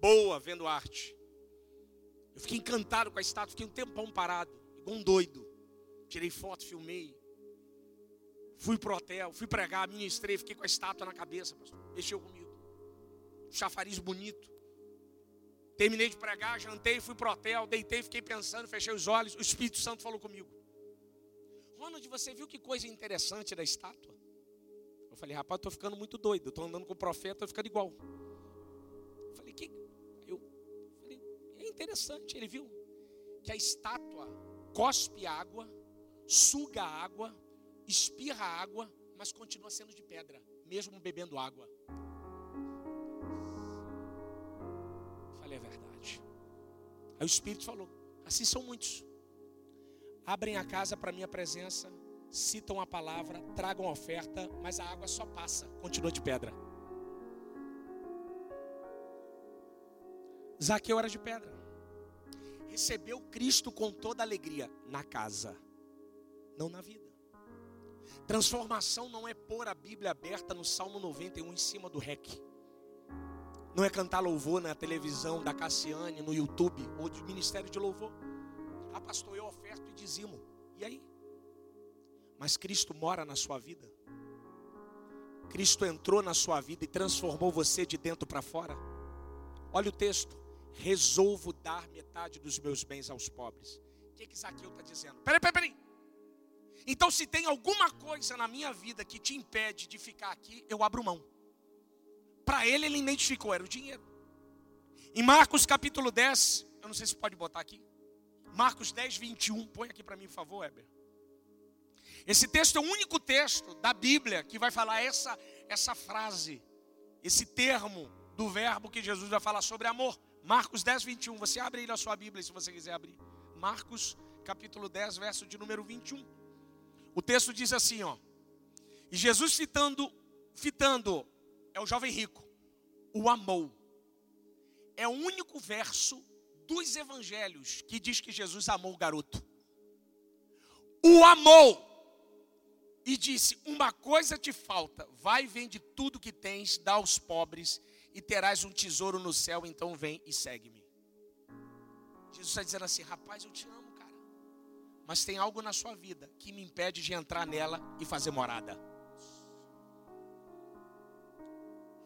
boa vendo arte. Eu fiquei encantado com a estátua, fiquei um tempão parado, igual um doido. Tirei foto, filmei. Fui pro hotel, fui pregar, ministrei, fiquei com a estátua na cabeça, pastor. Mexeu comigo. Chafariz bonito. Terminei de pregar, jantei, fui pro hotel, deitei, fiquei pensando, fechei os olhos. O Espírito Santo falou comigo. Ronald, você viu que coisa interessante da estátua? Eu falei, rapaz, eu tô ficando muito doido. Eu tô andando com o profeta, tô ficando igual. Eu falei, que interessante, ele viu que a estátua cospe água, suga água, espirra água, mas continua sendo de pedra, mesmo bebendo água. Falei a verdade. Aí o Espírito falou: assim são muitos. Abrem a casa para minha presença, citam a palavra, tragam a oferta, mas a água só passa, continua de pedra. Zaqueu era de pedra recebeu Cristo com toda alegria na casa, não na vida. Transformação não é pôr a Bíblia aberta no Salmo 91 em cima do rec. Não é cantar louvor na televisão da Cassiane, no YouTube ou do Ministério de Louvor. Ah, pastor, eu oferto e dizimo. E aí? Mas Cristo mora na sua vida. Cristo entrou na sua vida e transformou você de dentro para fora. Olha o texto. Resolvo dar metade dos meus bens aos pobres. O que, que Zaqueu está dizendo? Peraí, peraí, peraí. Então, se tem alguma coisa na minha vida que te impede de ficar aqui, eu abro mão. Para ele, ele identificou, era o dinheiro. Em Marcos capítulo 10, eu não sei se pode botar aqui. Marcos 10, 21. Põe aqui para mim, por favor, Heber. Esse texto é o único texto da Bíblia que vai falar essa, essa frase, esse termo do verbo que Jesus vai falar sobre amor. Marcos 10, 21. Você abre aí na sua Bíblia se você quiser abrir. Marcos capítulo 10, verso de número 21. O texto diz assim, ó. E Jesus fitando, fitando, é o jovem rico, o amou. É o único verso dos evangelhos que diz que Jesus amou o garoto. O amou e disse: Uma coisa te falta, vai, vende tudo que tens, dá aos pobres, e terás um tesouro no céu, então vem e segue-me. Jesus está dizendo assim: Rapaz, eu te amo, cara, mas tem algo na sua vida que me impede de entrar nela e fazer morada.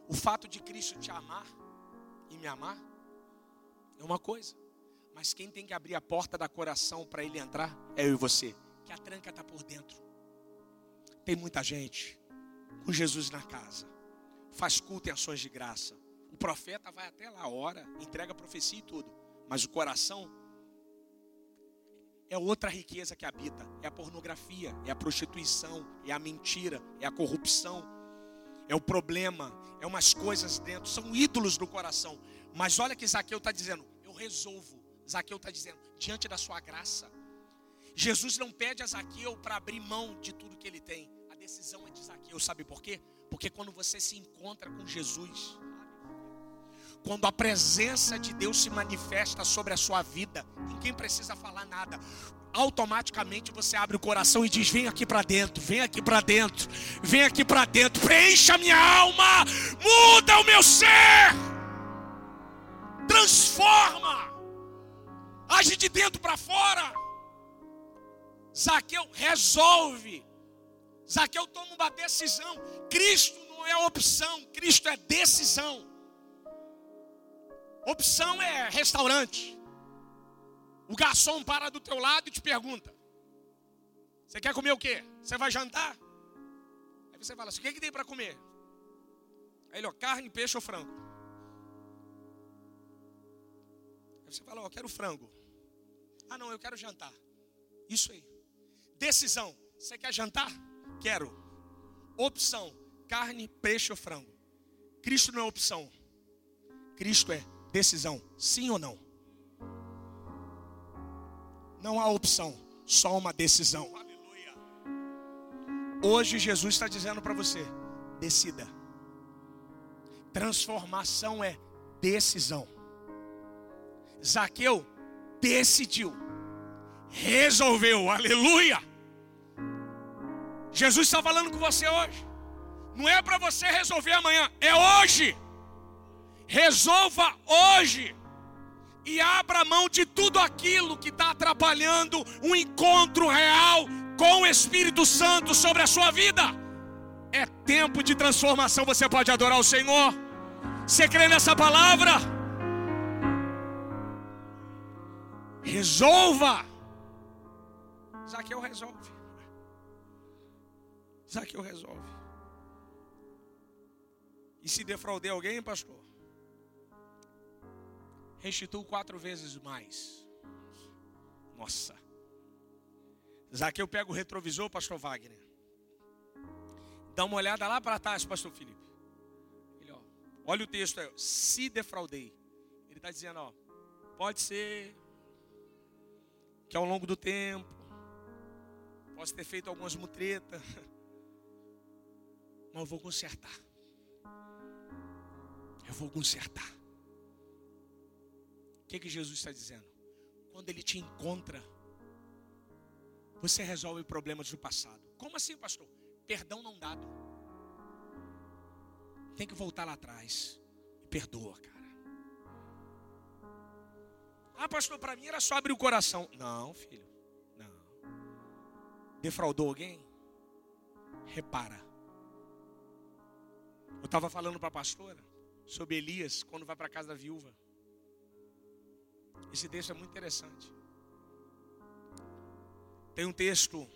O fato de Cristo te amar e me amar é uma coisa, mas quem tem que abrir a porta da coração para ele entrar é eu e você, que a tranca está por dentro. Tem muita gente com Jesus na casa, faz culto em ações de graça. O profeta vai até lá, ora, entrega a profecia e tudo, mas o coração é outra riqueza que habita: é a pornografia, é a prostituição, é a mentira, é a corrupção, é o problema, é umas coisas dentro, são ídolos do coração. Mas olha que Zaqueu está dizendo: eu resolvo. Zaqueu está dizendo, diante da sua graça. Jesus não pede a Zaqueu para abrir mão de tudo que ele tem decisão é de Zaqueu, sabe por quê? Porque quando você se encontra com Jesus, quando a presença de Deus se manifesta sobre a sua vida, ninguém precisa falar nada. Automaticamente você abre o coração e diz: Vem aqui para dentro, vem aqui para dentro, vem aqui para dentro, preencha minha alma, muda o meu ser, transforma, age de dentro para fora. Zaqueu resolve Zaqueu toma uma decisão. Cristo não é opção, Cristo é decisão. Opção é restaurante. O garçom para do teu lado e te pergunta: Você quer comer o quê? Você vai jantar? Aí você fala assim: O que, que tem para comer? Aí ele, ó, carne, peixe ou frango? Aí você fala: Ó, eu quero frango. Ah, não, eu quero jantar. Isso aí. Decisão: Você quer jantar? Quero. Opção: carne, peixe ou frango. Cristo não é opção. Cristo é decisão. Sim ou não? Não há opção, só uma decisão. Aleluia. Hoje Jesus está dizendo para você: decida. Transformação é decisão. Zaqueu decidiu, resolveu, aleluia. Jesus está falando com você hoje. Não é para você resolver amanhã, é hoje. Resolva hoje. E abra mão de tudo aquilo que está atrapalhando um encontro real com o Espírito Santo sobre a sua vida. É tempo de transformação. Você pode adorar o Senhor. Você crê nessa palavra? Resolva. Zaqueu resolve. Zaqueu resolve. E se defraudei alguém, pastor? Restituo quatro vezes mais. Nossa. Zaqueu pega o retrovisor, pastor Wagner. Dá uma olhada lá para trás, pastor Felipe. Ele, ó, olha o texto aí. Se defraudei. Ele está dizendo, ó, pode ser que ao longo do tempo possa ter feito algumas mutretas. Mas eu vou consertar. Eu vou consertar. O que, que Jesus está dizendo? Quando Ele te encontra, você resolve problemas do passado. Como assim, pastor? Perdão não dado. Tem que voltar lá atrás. E perdoa, cara. Ah, pastor, para mim era só abrir o coração. Não, filho. Não. Defraudou alguém? repara. Eu estava falando para a pastora sobre Elias quando vai para a casa da viúva. Esse texto é muito interessante. Tem um texto,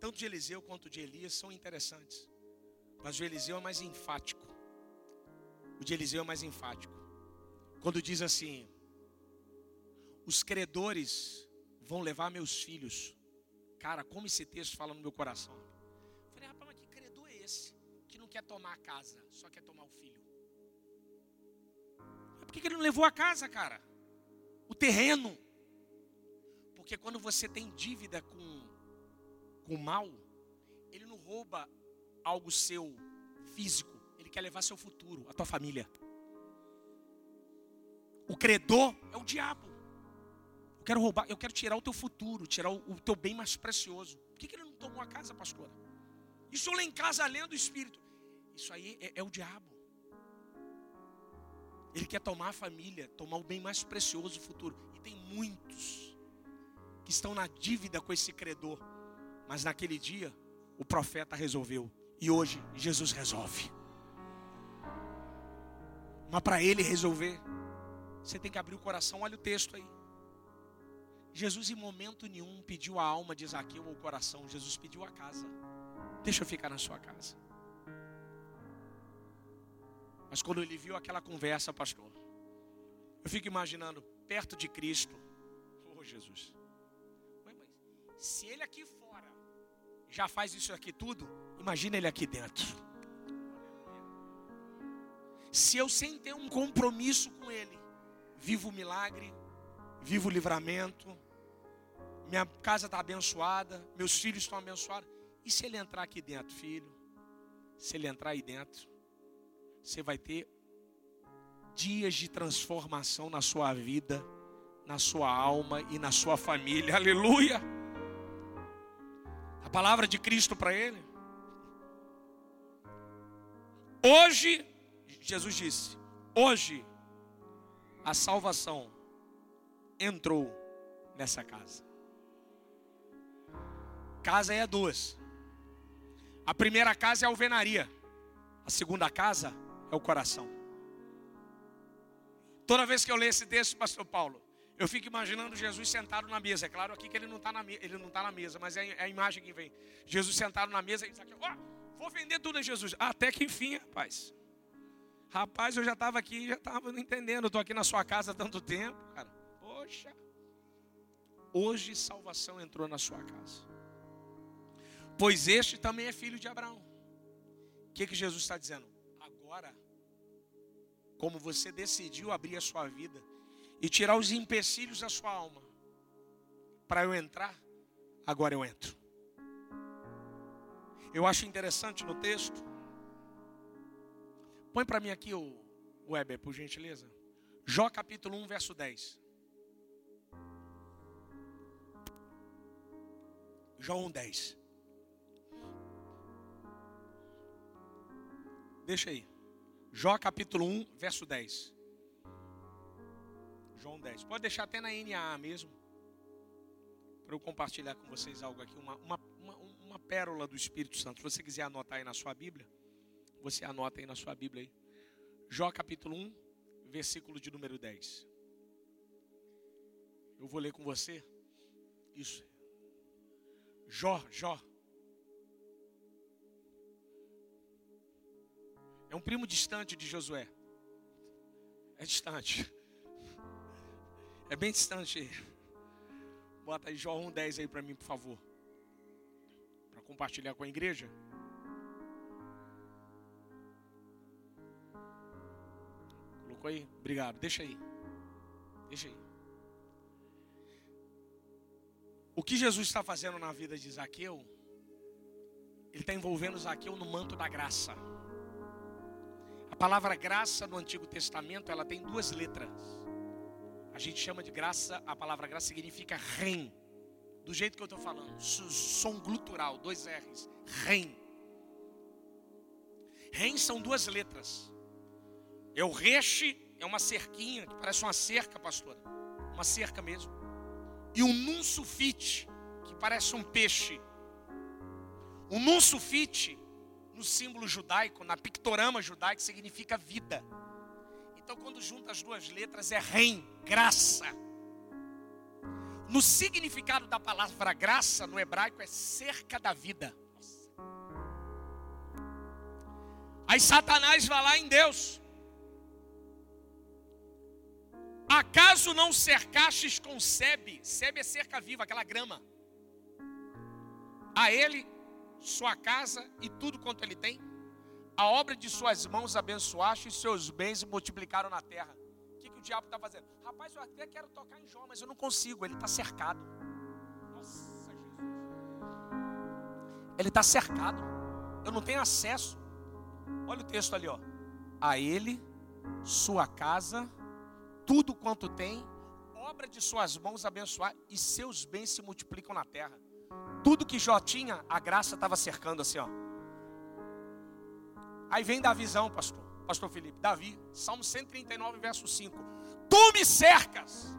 tanto de Eliseu quanto de Elias são interessantes. Mas o Eliseu é mais enfático. O de Eliseu é mais enfático. Quando diz assim: Os credores vão levar meus filhos. Cara, como esse texto fala no meu coração. Quer tomar a casa, só quer tomar o filho. Por que ele não levou a casa, cara? O terreno. Porque quando você tem dívida com, com o mal, ele não rouba algo seu físico, ele quer levar seu futuro, a tua família. O credor é o diabo. Eu quero roubar, eu quero tirar o teu futuro, tirar o, o teu bem mais precioso. Por que, que ele não tomou a casa, pastora? Isso lá em casa, além do Espírito. Isso aí é, é o diabo. Ele quer tomar a família, tomar o bem mais precioso do futuro. E tem muitos que estão na dívida com esse credor. Mas naquele dia, o profeta resolveu. E hoje, Jesus resolve. Mas para ele resolver, você tem que abrir o coração. Olha o texto aí. Jesus, em momento nenhum, pediu a alma de Zaqueu ou o coração. Jesus pediu a casa. Deixa eu ficar na sua casa. Mas quando ele viu aquela conversa, pastor, eu fico imaginando, perto de Cristo, oh Jesus, mas se ele aqui fora já faz isso aqui tudo, imagina ele aqui dentro. Se eu sem ter um compromisso com ele, vivo o milagre, vivo o livramento, minha casa está abençoada, meus filhos estão abençoados. E se ele entrar aqui dentro, filho? Se ele entrar aí dentro, você vai ter dias de transformação na sua vida, na sua alma e na sua família. Aleluia! A palavra de Cristo para ele. Hoje, Jesus disse: hoje a salvação entrou nessa casa. Casa é duas. A primeira casa é a alvenaria. A segunda casa é o coração. Toda vez que eu leio esse texto, pastor Paulo, eu fico imaginando Jesus sentado na mesa. É claro aqui que ele não está na, não tá na mesa, mas é, é a imagem que vem. Jesus sentado na mesa e diz aqui, ó, oh, vou vender tudo a Jesus. Até que enfim, rapaz. Rapaz, eu já estava aqui, já estava entendendo. Estou aqui na sua casa há tanto tempo, cara. Poxa. Hoje salvação entrou na sua casa. Pois este também é filho de Abraão. O que, que Jesus está dizendo? Agora como você decidiu abrir a sua vida e tirar os empecilhos da sua alma. Para eu entrar, agora eu entro. Eu acho interessante no texto. Põe para mim aqui o Weber, por gentileza. Jó capítulo 1, verso 10. Jó 1, 10. Deixa aí. Jó capítulo 1, verso 10. João 10. Pode deixar até na NAA mesmo. Para eu compartilhar com vocês algo aqui, uma, uma, uma, uma pérola do Espírito Santo. Se você quiser anotar aí na sua Bíblia, você anota aí na sua Bíblia aí. Jó capítulo 1, versículo de número 10. Eu vou ler com você. Isso. Jó, Jó. É um primo distante de Josué. É distante. É bem distante. Bota aí Jó 1,10 aí para mim, por favor. Para compartilhar com a igreja. Colocou aí? Obrigado. Deixa aí. Deixa aí. O que Jesus está fazendo na vida de Zaqueu? Ele está envolvendo Zaqueu no manto da graça. Palavra graça no Antigo Testamento, ela tem duas letras. A gente chama de graça, a palavra graça significa rem. Do jeito que eu estou falando, som glutural, dois R's, rem. Rem são duas letras. É o reche, é uma cerquinha, que parece uma cerca, pastora. Uma cerca mesmo. E um nunsufite, que parece um peixe. O nun sulfite, no símbolo judaico, na pictorama judaico, significa vida. Então, quando junta as duas letras, é rem, graça. No significado da palavra graça, no hebraico, é cerca da vida. Aí Satanás vai lá em Deus. Acaso não cercastes com sebe? Sebe é cerca viva, aquela grama. A ele, sua casa e tudo quanto ele tem. A obra de suas mãos abençoaste e seus bens multiplicaram na terra. O que, que o diabo está fazendo? Rapaz, eu até quero tocar em Jó, mas eu não consigo. Ele está cercado. Nossa, Jesus. Ele está cercado. Eu não tenho acesso. Olha o texto ali, ó. A ele, sua casa tudo quanto tem, obra de suas mãos abençoar e seus bens se multiplicam na terra. Tudo que Jó tinha, a graça estava cercando assim, ó. Aí vem da visão, pastor, pastor Felipe, Davi, Salmo 139, verso 5. Tu me cercas.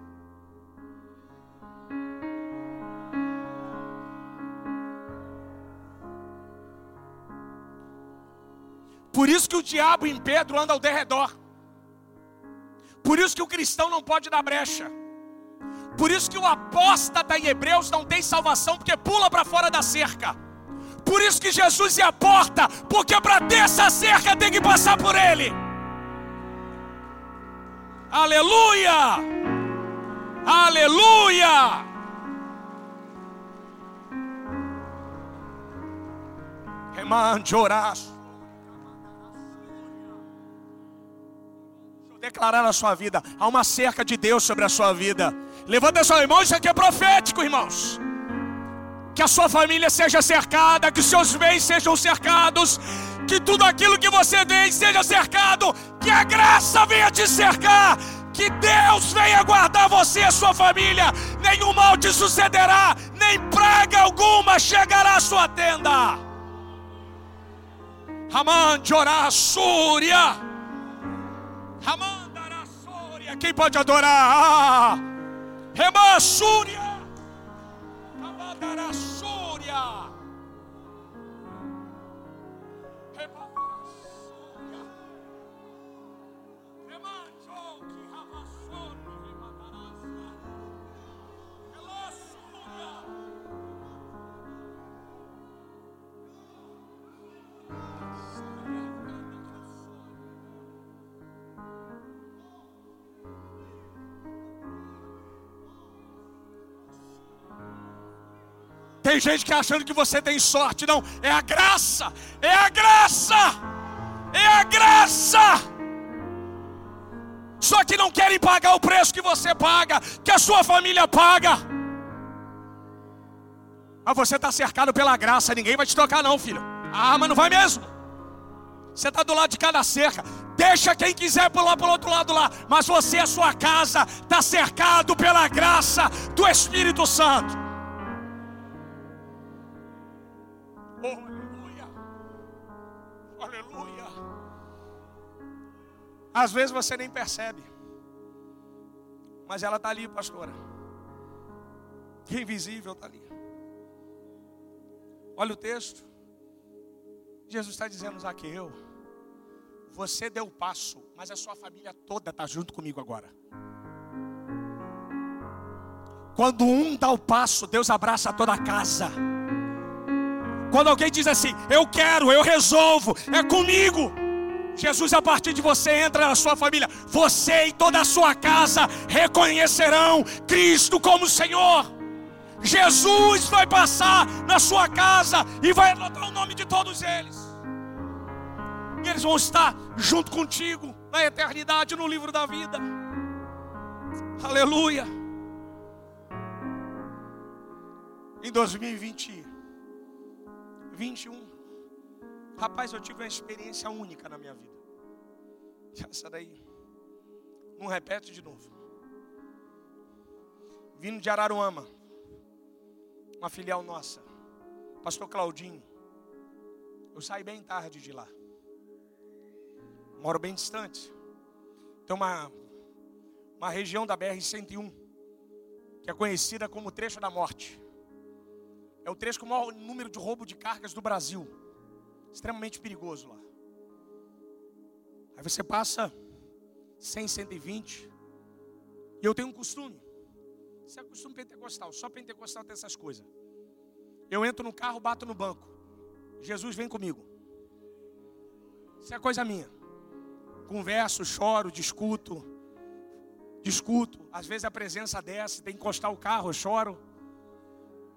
Por isso que o diabo em Pedro anda ao derredor. Por isso que o cristão não pode dar brecha. Por isso que o apóstata em Hebreus não tem salvação, porque pula para fora da cerca. Por isso que Jesus é a porta, porque para ter essa cerca tem que passar por ele. Aleluia! Aleluia! Remande oraço. declarar na sua vida. Há uma cerca de Deus sobre a sua vida. Levanta sua mão, isso aqui é profético, irmãos. Que a sua família seja cercada, que os seus bens sejam cercados, que tudo aquilo que você tem seja cercado, que a graça venha te cercar, que Deus venha guardar você e a sua família, nenhum mal te sucederá, nem praga alguma chegará à sua tenda. Raman orar, Súria. Quem pode adorar? Ah, Remassúria. Abadarassúria. Tem gente que achando que você tem sorte, não. É a graça, é a graça, é a graça. Só que não querem pagar o preço que você paga, que a sua família paga. Mas você está cercado pela graça, ninguém vai te tocar, não, filho. Ah, mas não vai mesmo. Você está do lado de cada cerca. Deixa quem quiser pular para o outro lado lá. Mas você, a sua casa, está cercado pela graça do Espírito Santo. Aleluia. Aleluia. Às vezes você nem percebe. Mas ela está ali, pastora. Que invisível está ali. Olha o texto. Jesus está dizendo, Zaqueu, você deu o passo, mas a sua família toda está junto comigo agora. Quando um dá o passo, Deus abraça toda a casa. Quando alguém diz assim, eu quero, eu resolvo, é comigo. Jesus, a partir de você, entra na sua família. Você e toda a sua casa reconhecerão Cristo como Senhor. Jesus vai passar na sua casa e vai anotar o nome de todos eles. E eles vão estar junto contigo na eternidade, no livro da vida. Aleluia. Em 2020, 21. Rapaz, eu tive uma experiência única na minha vida. Essa daí. Não repete de novo. Vindo de Araruama. Uma filial nossa. Pastor Claudinho. Eu saí bem tarde de lá. Moro bem distante. Tem uma, uma região da BR-101 que é conhecida como Trecho da Morte. É o trecho com o maior número de roubo de cargas do Brasil. Extremamente perigoso lá. Aí você passa 100, 120. E eu tenho um costume. Isso é costume pentecostal. Só pentecostal tem essas coisas. Eu entro no carro, bato no banco. Jesus vem comigo. Isso é coisa minha. Converso, choro, discuto. Discuto. Às vezes a presença desce, tem que encostar o carro, eu choro.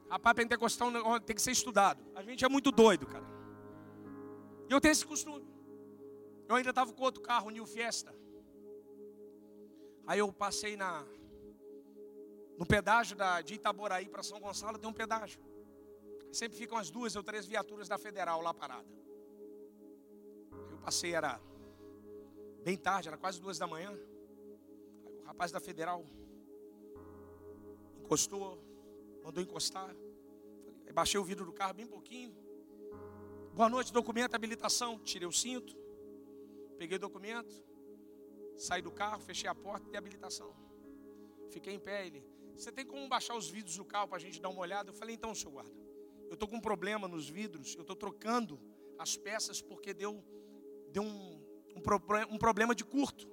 Rapaz, pentecostal tem que ser estudado. A gente é muito doido, cara. E eu tenho esse costume. Eu ainda estava com outro carro, New Fiesta. Aí eu passei na no pedágio da, de Itaboraí para São Gonçalo, tem um pedágio. Sempre ficam as duas ou três viaturas da Federal lá parada. Eu passei, era bem tarde, era quase duas da manhã. Aí o rapaz da Federal encostou, mandou encostar. Baixei o vidro do carro bem pouquinho. Boa noite, documento, habilitação. Tirei o cinto, peguei o documento, saí do carro, fechei a porta e habilitação. Fiquei em pé, ele. Você tem como baixar os vidros do carro para a gente dar uma olhada? Eu falei, então, senhor guarda. Eu estou com um problema nos vidros, eu estou trocando as peças porque deu, deu um, um, um problema de curto.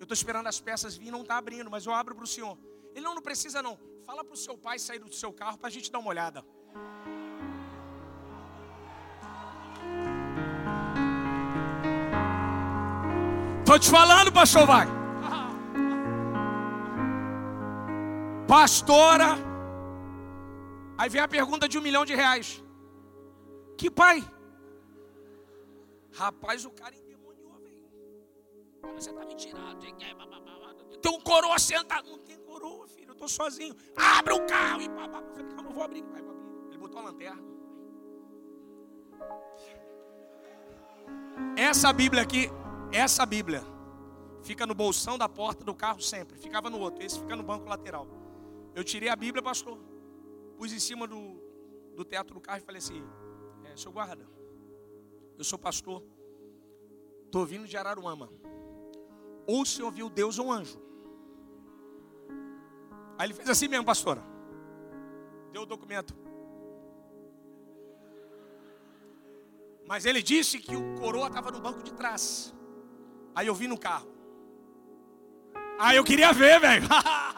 Eu estou esperando as peças vir, não está abrindo, mas eu abro para o senhor. Ele não, não precisa não. Fala para o seu pai sair do seu carro para a gente dar uma olhada. Estou te falando, pastor, vai. Pastora. Aí vem a pergunta de um milhão de reais. Que pai? Rapaz, o cara endemoniou, velho. Você tá me tirando. Tem um coroa sentado. Não tem coroa, filho. Tô sozinho. Abre o carro. E falei, calma, eu vou abrir. Vou abrir. Ele botou a lanterna. Essa Bíblia aqui, essa Bíblia, fica no bolsão da porta do carro sempre. Ficava no outro. Esse fica no banco lateral. Eu tirei a Bíblia, pastor. Pus em cima do, do teto do carro e falei assim: é, seu guarda, eu sou pastor. Estou vindo de Araruama. Ou o senhor viu Deus ou um anjo. Aí ele fez assim mesmo, pastora. Deu o documento. Mas ele disse que o coroa estava no banco de trás. Aí eu vi no carro. Ah, eu queria ver, velho.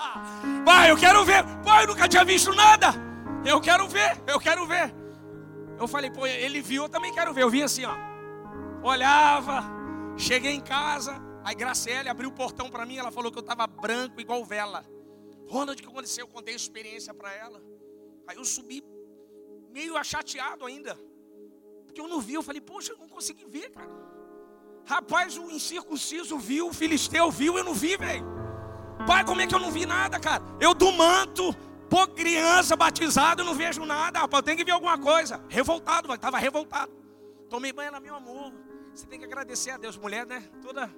Pai, eu quero ver. Pai, eu nunca tinha visto nada. Eu quero ver, eu quero ver. Eu falei, pô, ele viu, eu também quero ver. Eu vim assim, ó. Olhava, cheguei em casa. Aí Graciele abriu o portão para mim. Ela falou que eu estava branco, igual vela. Ronald, o que aconteceu? Eu contei a experiência para ela. Aí eu subi, meio achateado ainda. Porque eu não vi. Eu falei, poxa, eu não consegui ver, cara. Rapaz, o incircunciso viu, o filisteu viu, eu não vi, velho. Pai, como é que eu não vi nada, cara? Eu do manto, pô, criança batizada, eu não vejo nada. Rapaz, eu tenho que ver alguma coisa. Revoltado, estava revoltado. Tomei banho lá, meu amor. Você tem que agradecer a Deus, mulher, né? Toda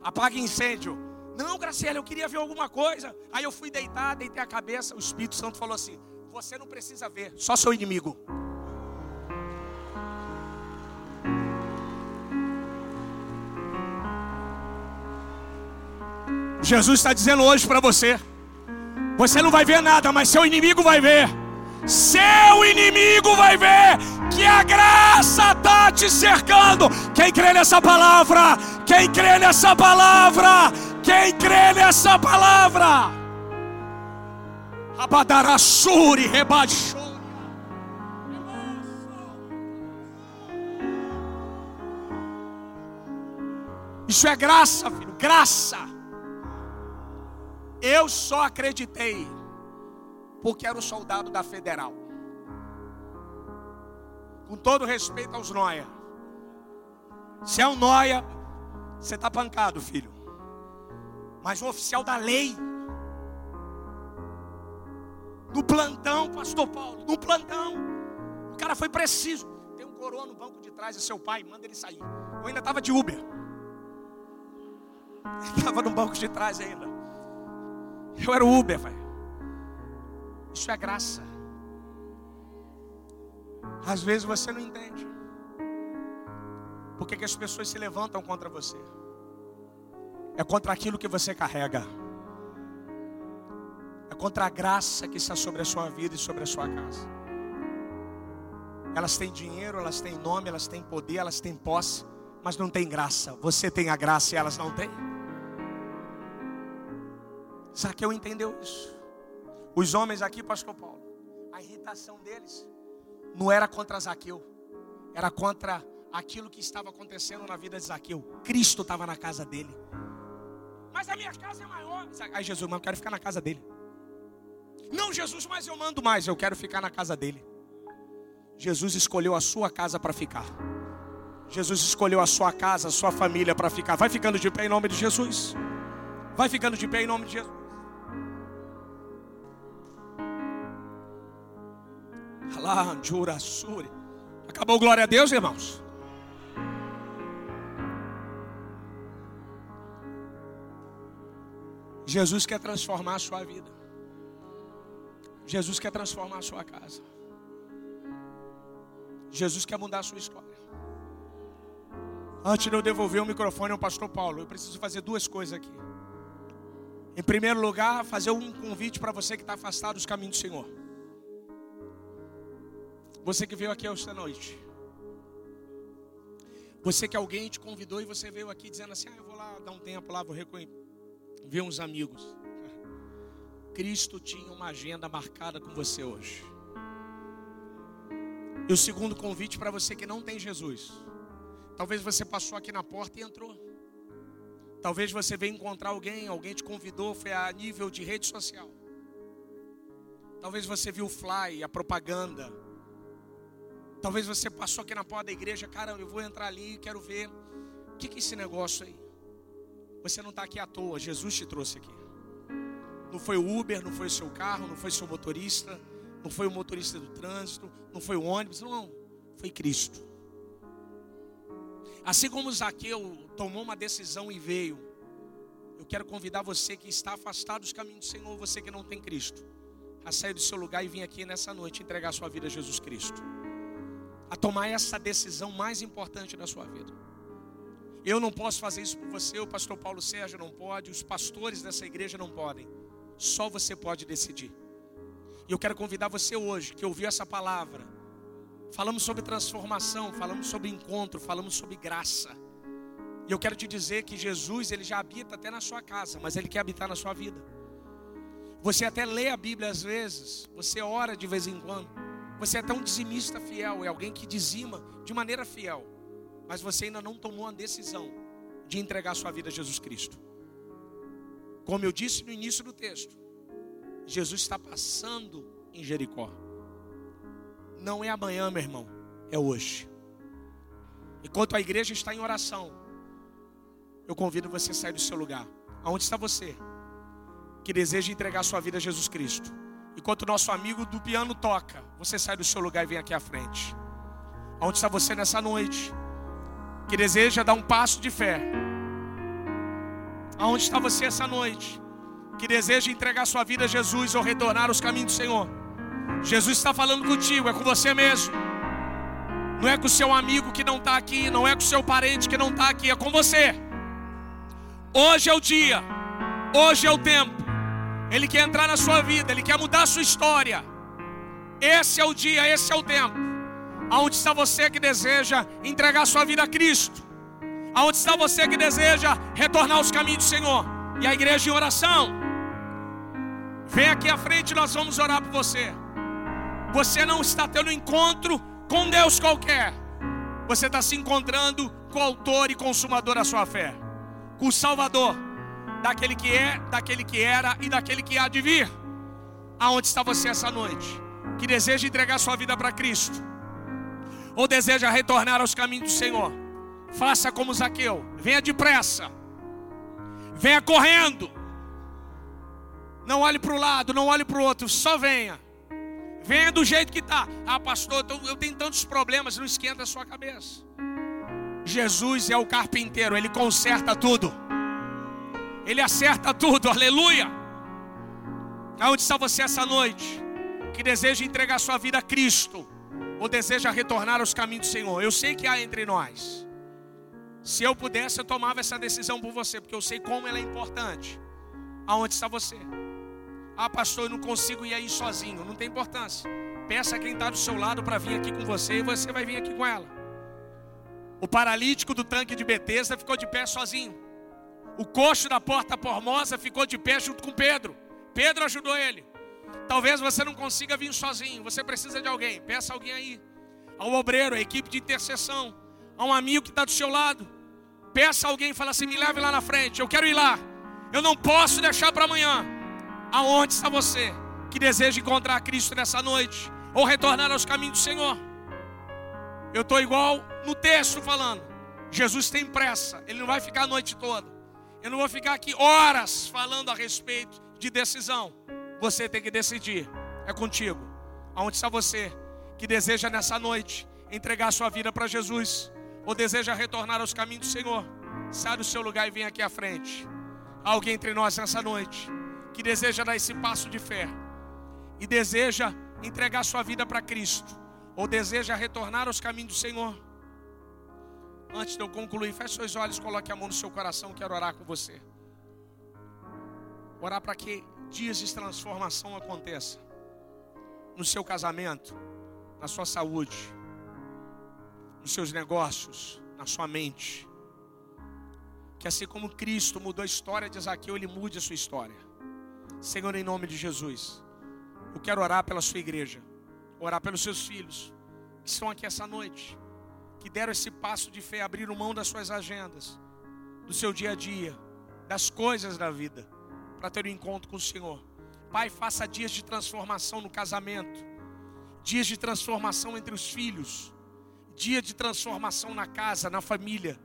apaga incêndio. Não, Graciela, eu queria ver alguma coisa. Aí eu fui deitar, deitei a cabeça. O Espírito Santo falou assim: Você não precisa ver, só seu inimigo. Jesus está dizendo hoje para você: você não vai ver nada, mas seu inimigo vai ver. Seu inimigo vai ver que a graça está te cercando. Quem crê nessa palavra? Quem crê nessa palavra? Quem crê nessa palavra? Abadarassuri, rebaixou. Isso é graça, filho, graça. Eu só acreditei porque era o soldado da federal. Com todo respeito aos noia. Se é um noia, você está pancado, filho. Mas o oficial da lei, no plantão, pastor Paulo, no plantão, o cara foi preciso. Tem um coroa no banco de trás, é seu pai, manda ele sair. Eu ainda estava de Uber. Estava no banco de trás ainda. Eu era o Uber, velho. Isso é graça. Às vezes você não entende. Por que, que as pessoas se levantam contra você? É contra aquilo que você carrega. É contra a graça que está sobre a sua vida e sobre a sua casa. Elas têm dinheiro, elas têm nome, elas têm poder, elas têm posse, mas não têm graça. Você tem a graça e elas não têm. Zaqueu entendeu isso. Os homens aqui, pastor Paulo, a irritação deles não era contra Zaqueu, era contra aquilo que estava acontecendo na vida de Zaqueu. Cristo estava na casa dele. Mas a minha casa é maior. Aí Jesus, mas eu quero ficar na casa dele. Não, Jesus, mas eu mando mais, eu quero ficar na casa dele. Jesus escolheu a sua casa para ficar. Jesus escolheu a sua casa, a sua família para ficar. Vai ficando de pé em nome de Jesus. Vai ficando de pé em nome de Jesus. Acabou glória a Deus, irmãos. Jesus quer transformar a sua vida. Jesus quer transformar a sua casa. Jesus quer mudar a sua história. Antes de eu devolver o microfone ao pastor Paulo, eu preciso fazer duas coisas aqui. Em primeiro lugar, fazer um convite para você que está afastado dos caminhos do Senhor. Você que veio aqui esta noite. Você que alguém te convidou e você veio aqui dizendo assim: ah, eu vou lá dar um tempo lá, vou ver uns amigos. Cristo tinha uma agenda marcada com você hoje. E o segundo convite para você que não tem Jesus. Talvez você passou aqui na porta e entrou. Talvez você veio encontrar alguém, alguém te convidou, foi a nível de rede social. Talvez você viu o fly, a propaganda. Talvez você passou aqui na porta da igreja, cara, eu vou entrar ali, quero ver. O que, que é esse negócio aí? Você não está aqui à toa, Jesus te trouxe aqui. Não foi o Uber, não foi o seu carro, não foi o seu motorista, não foi o motorista do trânsito, não foi o ônibus, não, foi Cristo. Assim como Zaqueu tomou uma decisão e veio, eu quero convidar você que está afastado dos caminhos do Senhor, você que não tem Cristo, a sair do seu lugar e vir aqui nessa noite entregar sua vida a Jesus Cristo. A tomar essa decisão mais importante da sua vida. Eu não posso fazer isso por você, o pastor Paulo Sérgio não pode, os pastores dessa igreja não podem. Só você pode decidir. E eu quero convidar você hoje que ouviu essa palavra. Falamos sobre transformação, falamos sobre encontro, falamos sobre graça. E eu quero te dizer que Jesus, ele já habita até na sua casa, mas ele quer habitar na sua vida. Você até lê a Bíblia às vezes, você ora de vez em quando. Você é até um dizimista fiel, é alguém que dizima de maneira fiel. Mas você ainda não tomou a decisão de entregar sua vida a Jesus Cristo. Como eu disse no início do texto, Jesus está passando em Jericó. Não é amanhã, meu irmão, é hoje. Enquanto a igreja está em oração, eu convido você a sair do seu lugar. Aonde está você? Que deseja entregar sua vida a Jesus Cristo. Enquanto o nosso amigo do piano toca, você sai do seu lugar e vem aqui à frente. Aonde está você nessa noite? Que deseja dar um passo de fé Aonde está você essa noite? Que deseja entregar sua vida a Jesus ou retornar aos caminhos do Senhor. Jesus está falando contigo, é com você mesmo. Não é com o seu amigo que não está aqui, não é com o seu parente que não está aqui, é com você. Hoje é o dia, hoje é o tempo. Ele quer entrar na sua vida, ele quer mudar a sua história. Esse é o dia, esse é o tempo. Aonde está você que deseja entregar sua vida a Cristo? Aonde está você que deseja retornar aos caminhos do Senhor? E a igreja em oração. Vem aqui à frente, nós vamos orar por você. Você não está tendo um encontro com Deus qualquer. Você está se encontrando com o autor e consumador da sua fé. Com o Salvador. Daquele que é, daquele que era e daquele que há de vir. Aonde está você essa noite? Que deseja entregar sua vida para Cristo? Ou deseja retornar aos caminhos do Senhor? Faça como Zaqueu, venha depressa, venha correndo. Não olhe para o lado, não olhe para o outro, só venha. Venha do jeito que está. Ah, pastor, eu tenho tantos problemas, não esquenta a sua cabeça. Jesus é o carpinteiro, ele conserta tudo. Ele acerta tudo, aleluia. Aonde está você essa noite? Que deseja entregar sua vida a Cristo, ou deseja retornar aos caminhos do Senhor? Eu sei que há entre nós. Se eu pudesse, eu tomava essa decisão por você, porque eu sei como ela é importante. Aonde está você? Ah, pastor, eu não consigo ir aí sozinho. Não tem importância. Peça quem está do seu lado para vir aqui com você e você vai vir aqui com ela. O paralítico do tanque de Betesda ficou de pé sozinho. O coxo da porta formosa ficou de pé junto com Pedro. Pedro ajudou ele. Talvez você não consiga vir sozinho, você precisa de alguém. Peça alguém aí. Ao obreiro, a equipe de intercessão, a um amigo que está do seu lado. Peça alguém e fala assim: me leve lá na frente, eu quero ir lá. Eu não posso deixar para amanhã. Aonde está você que deseja encontrar Cristo nessa noite? Ou retornar aos caminhos do Senhor? Eu estou igual no texto falando. Jesus tem pressa, ele não vai ficar a noite toda. Eu não vou ficar aqui horas falando a respeito de decisão. Você tem que decidir. É contigo. Aonde está você que deseja nessa noite entregar sua vida para Jesus ou deseja retornar aos caminhos do Senhor? Sai do seu lugar e vem aqui à frente. Alguém entre nós nessa noite que deseja dar esse passo de fé e deseja entregar sua vida para Cristo ou deseja retornar aos caminhos do Senhor? Antes de eu concluir, feche seus olhos, coloque a mão no seu coração, quero orar com você. Orar para que dias de transformação aconteça no seu casamento, na sua saúde, nos seus negócios, na sua mente. Que assim como Cristo mudou a história de Zaqueu, Ele mude a sua história. Senhor, em nome de Jesus, eu quero orar pela sua igreja, orar pelos seus filhos que estão aqui essa noite que deram esse passo de fé, abriram mão das suas agendas, do seu dia a dia, das coisas da vida, para ter um encontro com o Senhor. Pai, faça dias de transformação no casamento, dias de transformação entre os filhos, dia de transformação na casa, na família,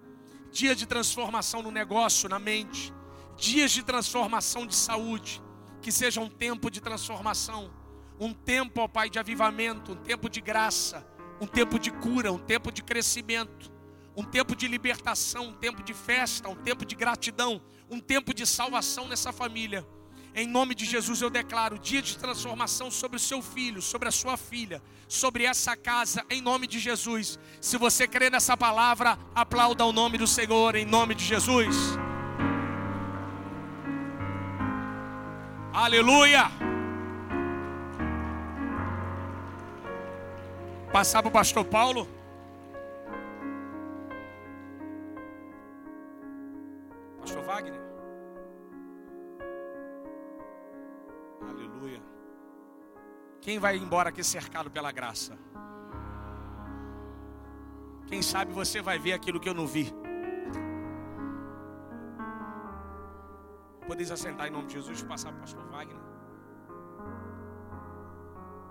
dia de transformação no negócio, na mente, dias de transformação de saúde, que seja um tempo de transformação, um tempo, ó Pai, de avivamento, um tempo de graça. Um tempo de cura, um tempo de crescimento, um tempo de libertação, um tempo de festa, um tempo de gratidão, um tempo de salvação nessa família. Em nome de Jesus eu declaro dia de transformação sobre o seu filho, sobre a sua filha, sobre essa casa, em nome de Jesus. Se você crê nessa palavra, aplauda o nome do Senhor, em nome de Jesus. Aleluia! Passar para o pastor Paulo. Pastor Wagner. Aleluia. Quem vai embora aqui cercado pela graça? Quem sabe você vai ver aquilo que eu não vi. Podeis assentar em nome de Jesus, passar para o pastor Wagner.